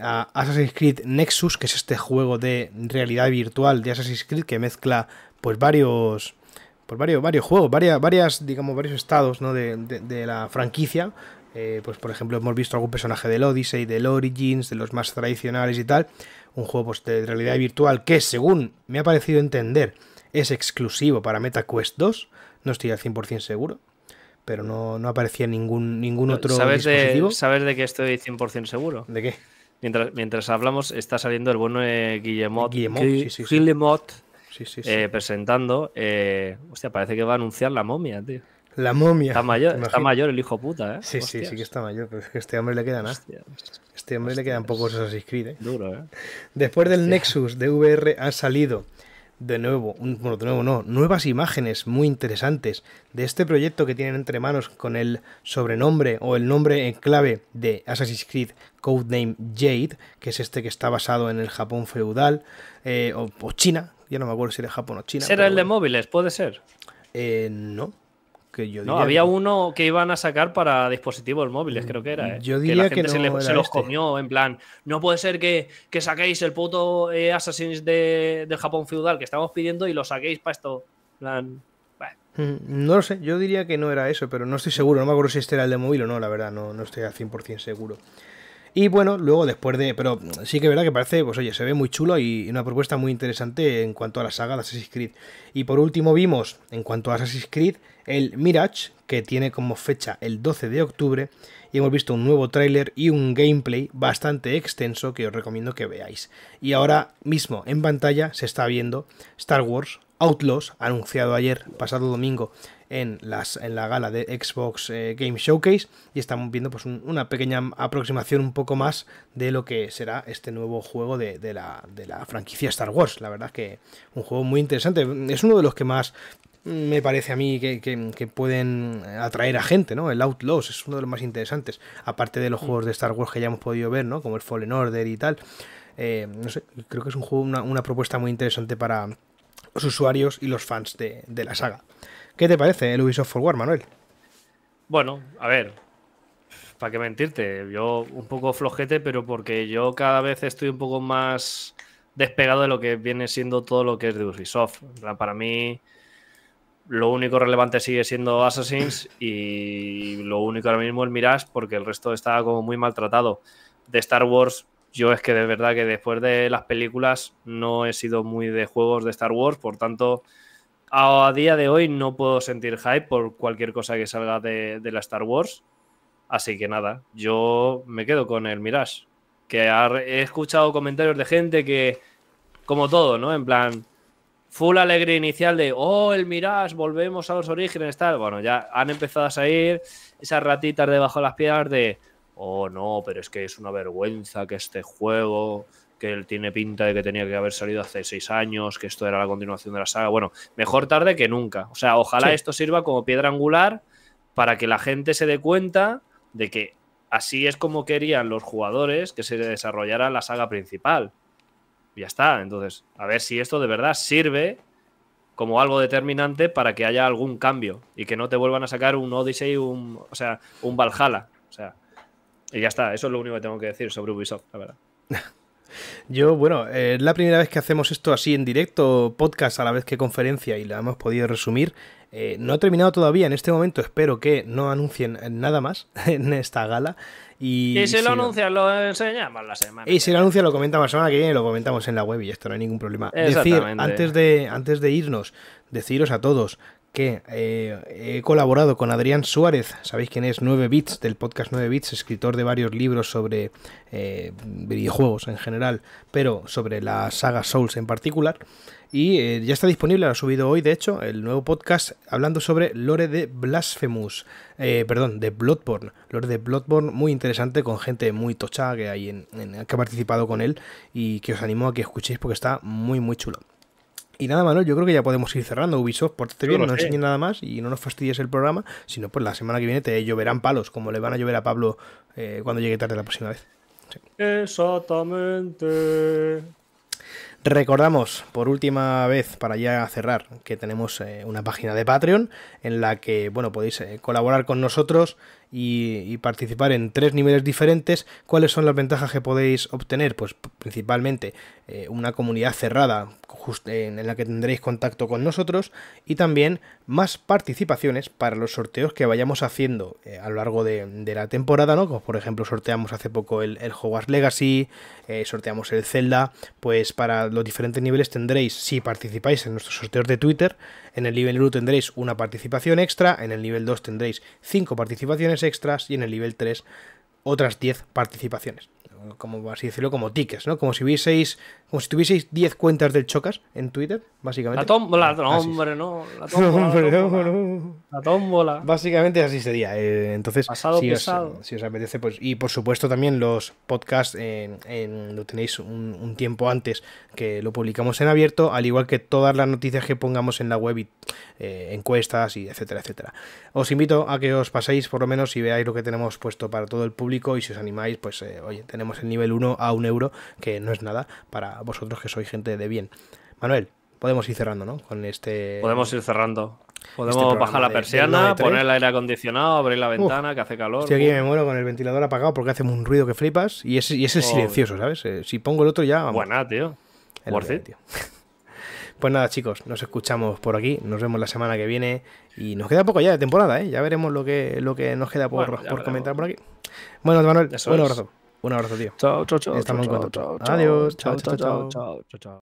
a Assassin's Creed Nexus, que es este juego de realidad virtual de Assassin's Creed que mezcla pues varios pues varios, varios juegos, varias, varias, digamos, varios estados ¿no? de, de- de la franquicia. Eh, pues por ejemplo hemos visto algún personaje del Odyssey, del Origins, de los más tradicionales y tal. Un juego pues, de realidad virtual que según me ha parecido entender es exclusivo para MetaQuest 2. No estoy al 100% seguro. Pero no, no aparecía ningún, ningún otro ¿Sabes dispositivo. de, ¿Sabes de que estoy 100% seguro? ¿De qué? Mientras, mientras hablamos, está saliendo el bueno de Guillemot, Guillemot, Gui- sí, sí, sí. Guillemot, Sí, sí, sí. eh, presentando. eh, hostia, parece que va a anunciar la momia, tío. la momia. Está mayor, ¿te está mayor el hijo puta, ¿eh? Sí, sí, Hostias, sí que está mayor, pero es que a este hombre le queda nada. hostias, Este hombre le quedan pocos Assassin's Creed, ¿eh? Duro, ¿eh? Después del Nexus de VR han salido de nuevo, un- bueno, de nuevo no, nuevas imágenes muy interesantes de este proyecto que tienen entre manos con el sobrenombre o el nombre en clave de Assassin's Creed Codename Jade, que es este que está basado en el Japón feudal eh, o, o China, ya no me acuerdo si era Japón o China. ¿Será el de móviles? ¿Puede ser? Eh, no, que yo No, había que- uno que iban a sacar para dispositivos móviles, creo que era. ¿eh? Yo que diría la que gente se, no le- era se los este. comió, en plan, no puede ser que, que saquéis el puto eh, Assassin's de, del Japón feudal que estamos pidiendo y lo saquéis para esto. Plan, Mm, No lo sé, yo diría que no era eso, pero no estoy seguro, no me acuerdo si este era el de móvil o no, la verdad, no, no estoy al 100% seguro. Y bueno, luego después de... Pero sí que es verdad que parece, pues oye, se ve muy chulo y una propuesta muy interesante en cuanto a la saga de Assassin's Creed. Y por último vimos, en cuanto a Assassin's Creed, el Mirage, que tiene como fecha el 12 de octubre. Y hemos visto un nuevo tráiler y un gameplay bastante extenso que os recomiendo que veáis. Y ahora mismo en pantalla se está viendo Star Wars Outlaws, anunciado ayer, pasado domingo, en, las, en la gala de Xbox eh, Game Showcase. Y estamos viendo pues, un- una pequeña aproximación un poco más de lo que será este nuevo juego de, de la, de la franquicia Star Wars. La verdad que un juego muy interesante. Es uno de los que más me parece a mí que, que- que pueden atraer a gente, ¿no? El Outlaws es uno de los más interesantes, aparte de los juegos de Star Wars que ya hemos podido ver, ¿no? Como el Fallen Order y tal. Eh, no sé, creo que es un juego, una, una propuesta muy interesante para los usuarios y los fans de, la saga. ¿Qué te parece el Ubisoft Forward, Manuel? Bueno, a ver, ¿para qué mentirte? Yo un poco flojete, pero porque yo cada vez estoy un poco más despegado de lo que viene siendo todo lo que es de Ubisoft. Para mí, lo único relevante sigue siendo Assassins y lo único ahora mismo el Mirage, porque el resto está como muy maltratado. De Star Wars, yo es que de verdad que después de las películas no he sido muy de juegos de Star Wars, por tanto, a día de hoy no puedo sentir hype por cualquier cosa que salga de, de la Star Wars. Así que nada, yo me quedo con el Mirage. Que he escuchado comentarios de gente que, como todo, ¿no? En plan, full alegría inicial de, oh, el Mirage, volvemos a los orígenes, tal. Bueno, ya han empezado a salir esas ratitas debajo de las piedras de, oh, no, pero es que es una vergüenza que este juego, que él tiene pinta de que tenía que haber salido hace seis años, que esto era la continuación de la saga. Bueno, mejor tarde que nunca. O sea, ojalá Sí. esto sirva como piedra angular para que la gente se dé cuenta de que así es como querían los jugadores que se desarrollara la saga principal. Ya está. Entonces, a ver si esto de verdad sirve como algo determinante para que haya algún cambio y que no te vuelvan a sacar un Odyssey, un, o sea, un Valhalla. O sea, y ya está. Eso es lo único que tengo que decir sobre Ubisoft, la verdad. Yo, bueno, eh, es la primera vez que hacemos esto así en directo, podcast a la vez que conferencia y la hemos podido resumir. Eh, no ha terminado todavía en este momento, espero que no anuncien nada más en esta gala. Y, Y si si lo anuncian, lo enseñamos la semana. Y si lo anuncia, lo comentamos la semana que viene, lo comentamos en la web y esto no hay ningún problema. Decir, Exactamente. antes de, antes de irnos, deciros a todos que eh, he colaborado con Adrián Suárez, sabéis quién es 9 Bits, del podcast 9 Bits, escritor de varios libros sobre eh, videojuegos en general, pero sobre la saga Souls en particular. Y eh, ya está disponible, lo ha subido hoy, de hecho, el nuevo podcast hablando sobre Lore de Blasphemous, perdón, de Bloodborne. Lore de Bloodborne, muy interesante, con gente muy tocha que, hay en- que ha participado con él y que os animo a que escuchéis porque está muy, muy chulo. Y nada, Manuel, yo creo que ya podemos ir cerrando. Ubisoft, pórtate bien, no sí. enseñes nada más y no nos fastidies el programa, sino pues la semana que viene te lloverán palos, como le van a llover a Pablo eh, cuando llegue tarde la próxima vez. Exactamente. Recordamos por última vez para ya cerrar que tenemos eh, una página de Patreon en la que bueno podéis eh, colaborar con nosotros y, participar en tres niveles diferentes. ¿Cuáles son las ventajas que podéis obtener? Pues principalmente eh, una comunidad cerrada en la que tendréis contacto con nosotros y también más participaciones para los sorteos que vayamos haciendo eh, a lo largo de, la temporada, ¿no? Por ejemplo sorteamos hace poco el, el Hogwarts Legacy, eh, sorteamos el Zelda, pues para los diferentes niveles tendréis, si participáis en nuestros sorteos de Twitter, en el nivel 1 tendréis una participación extra, en el nivel 2 tendréis 5 participaciones extras y en el nivel 3 otras 10 participaciones. Como así decirlo, como tickets, ¿no? Como si hubieseis, como si tuvieseis 10 cuentas del Chocas en Twitter, básicamente. La tómbola, no, hombre, no. La tómbola, la Hombre, no, tómbola. no. La tómbola. Básicamente así sería. eh, entonces, Pasado si os, pesado. si os apetece, pues. Y por supuesto, también los podcasts en, en- lo tenéis un, un tiempo antes que lo publicamos en abierto, al igual que todas las noticias que pongamos en la web y eh, encuestas y etcétera, etcétera. Os invito a que os paséis por lo menos y veáis lo que tenemos puesto para todo el público. Y si os animáis, pues eh, oye, tenemos el nivel 1 a un euro, que no es nada para vosotros que sois gente de bien. Manuel, podemos ir cerrando, ¿no? Con este. Podemos ir cerrando. Podemos programa bajar la de- persiana, 9-3. poner el aire acondicionado, abrir la ventana, que hace calor. Estoy aquí me muero con el ventilador apagado porque hace un ruido que flipas y es, y es el Joder. silencioso, ¿sabes? Eh, Si pongo el otro ya... vamos, Buena, tío. es lo worth it. tío. Pues nada, chicos, nos escuchamos por aquí, nos vemos la semana que viene y nos queda poco ya de temporada, ¿eh? Ya veremos lo que, lo que nos queda por, Bueno, por comentar por aquí. Bueno, Manuel, Eso un es. Un abrazo, tío. Chao, chao, chao. Estamos en chao, contacto. chao, Adiós. chao, Chao, chao, chao, chao. chao, chao, chao.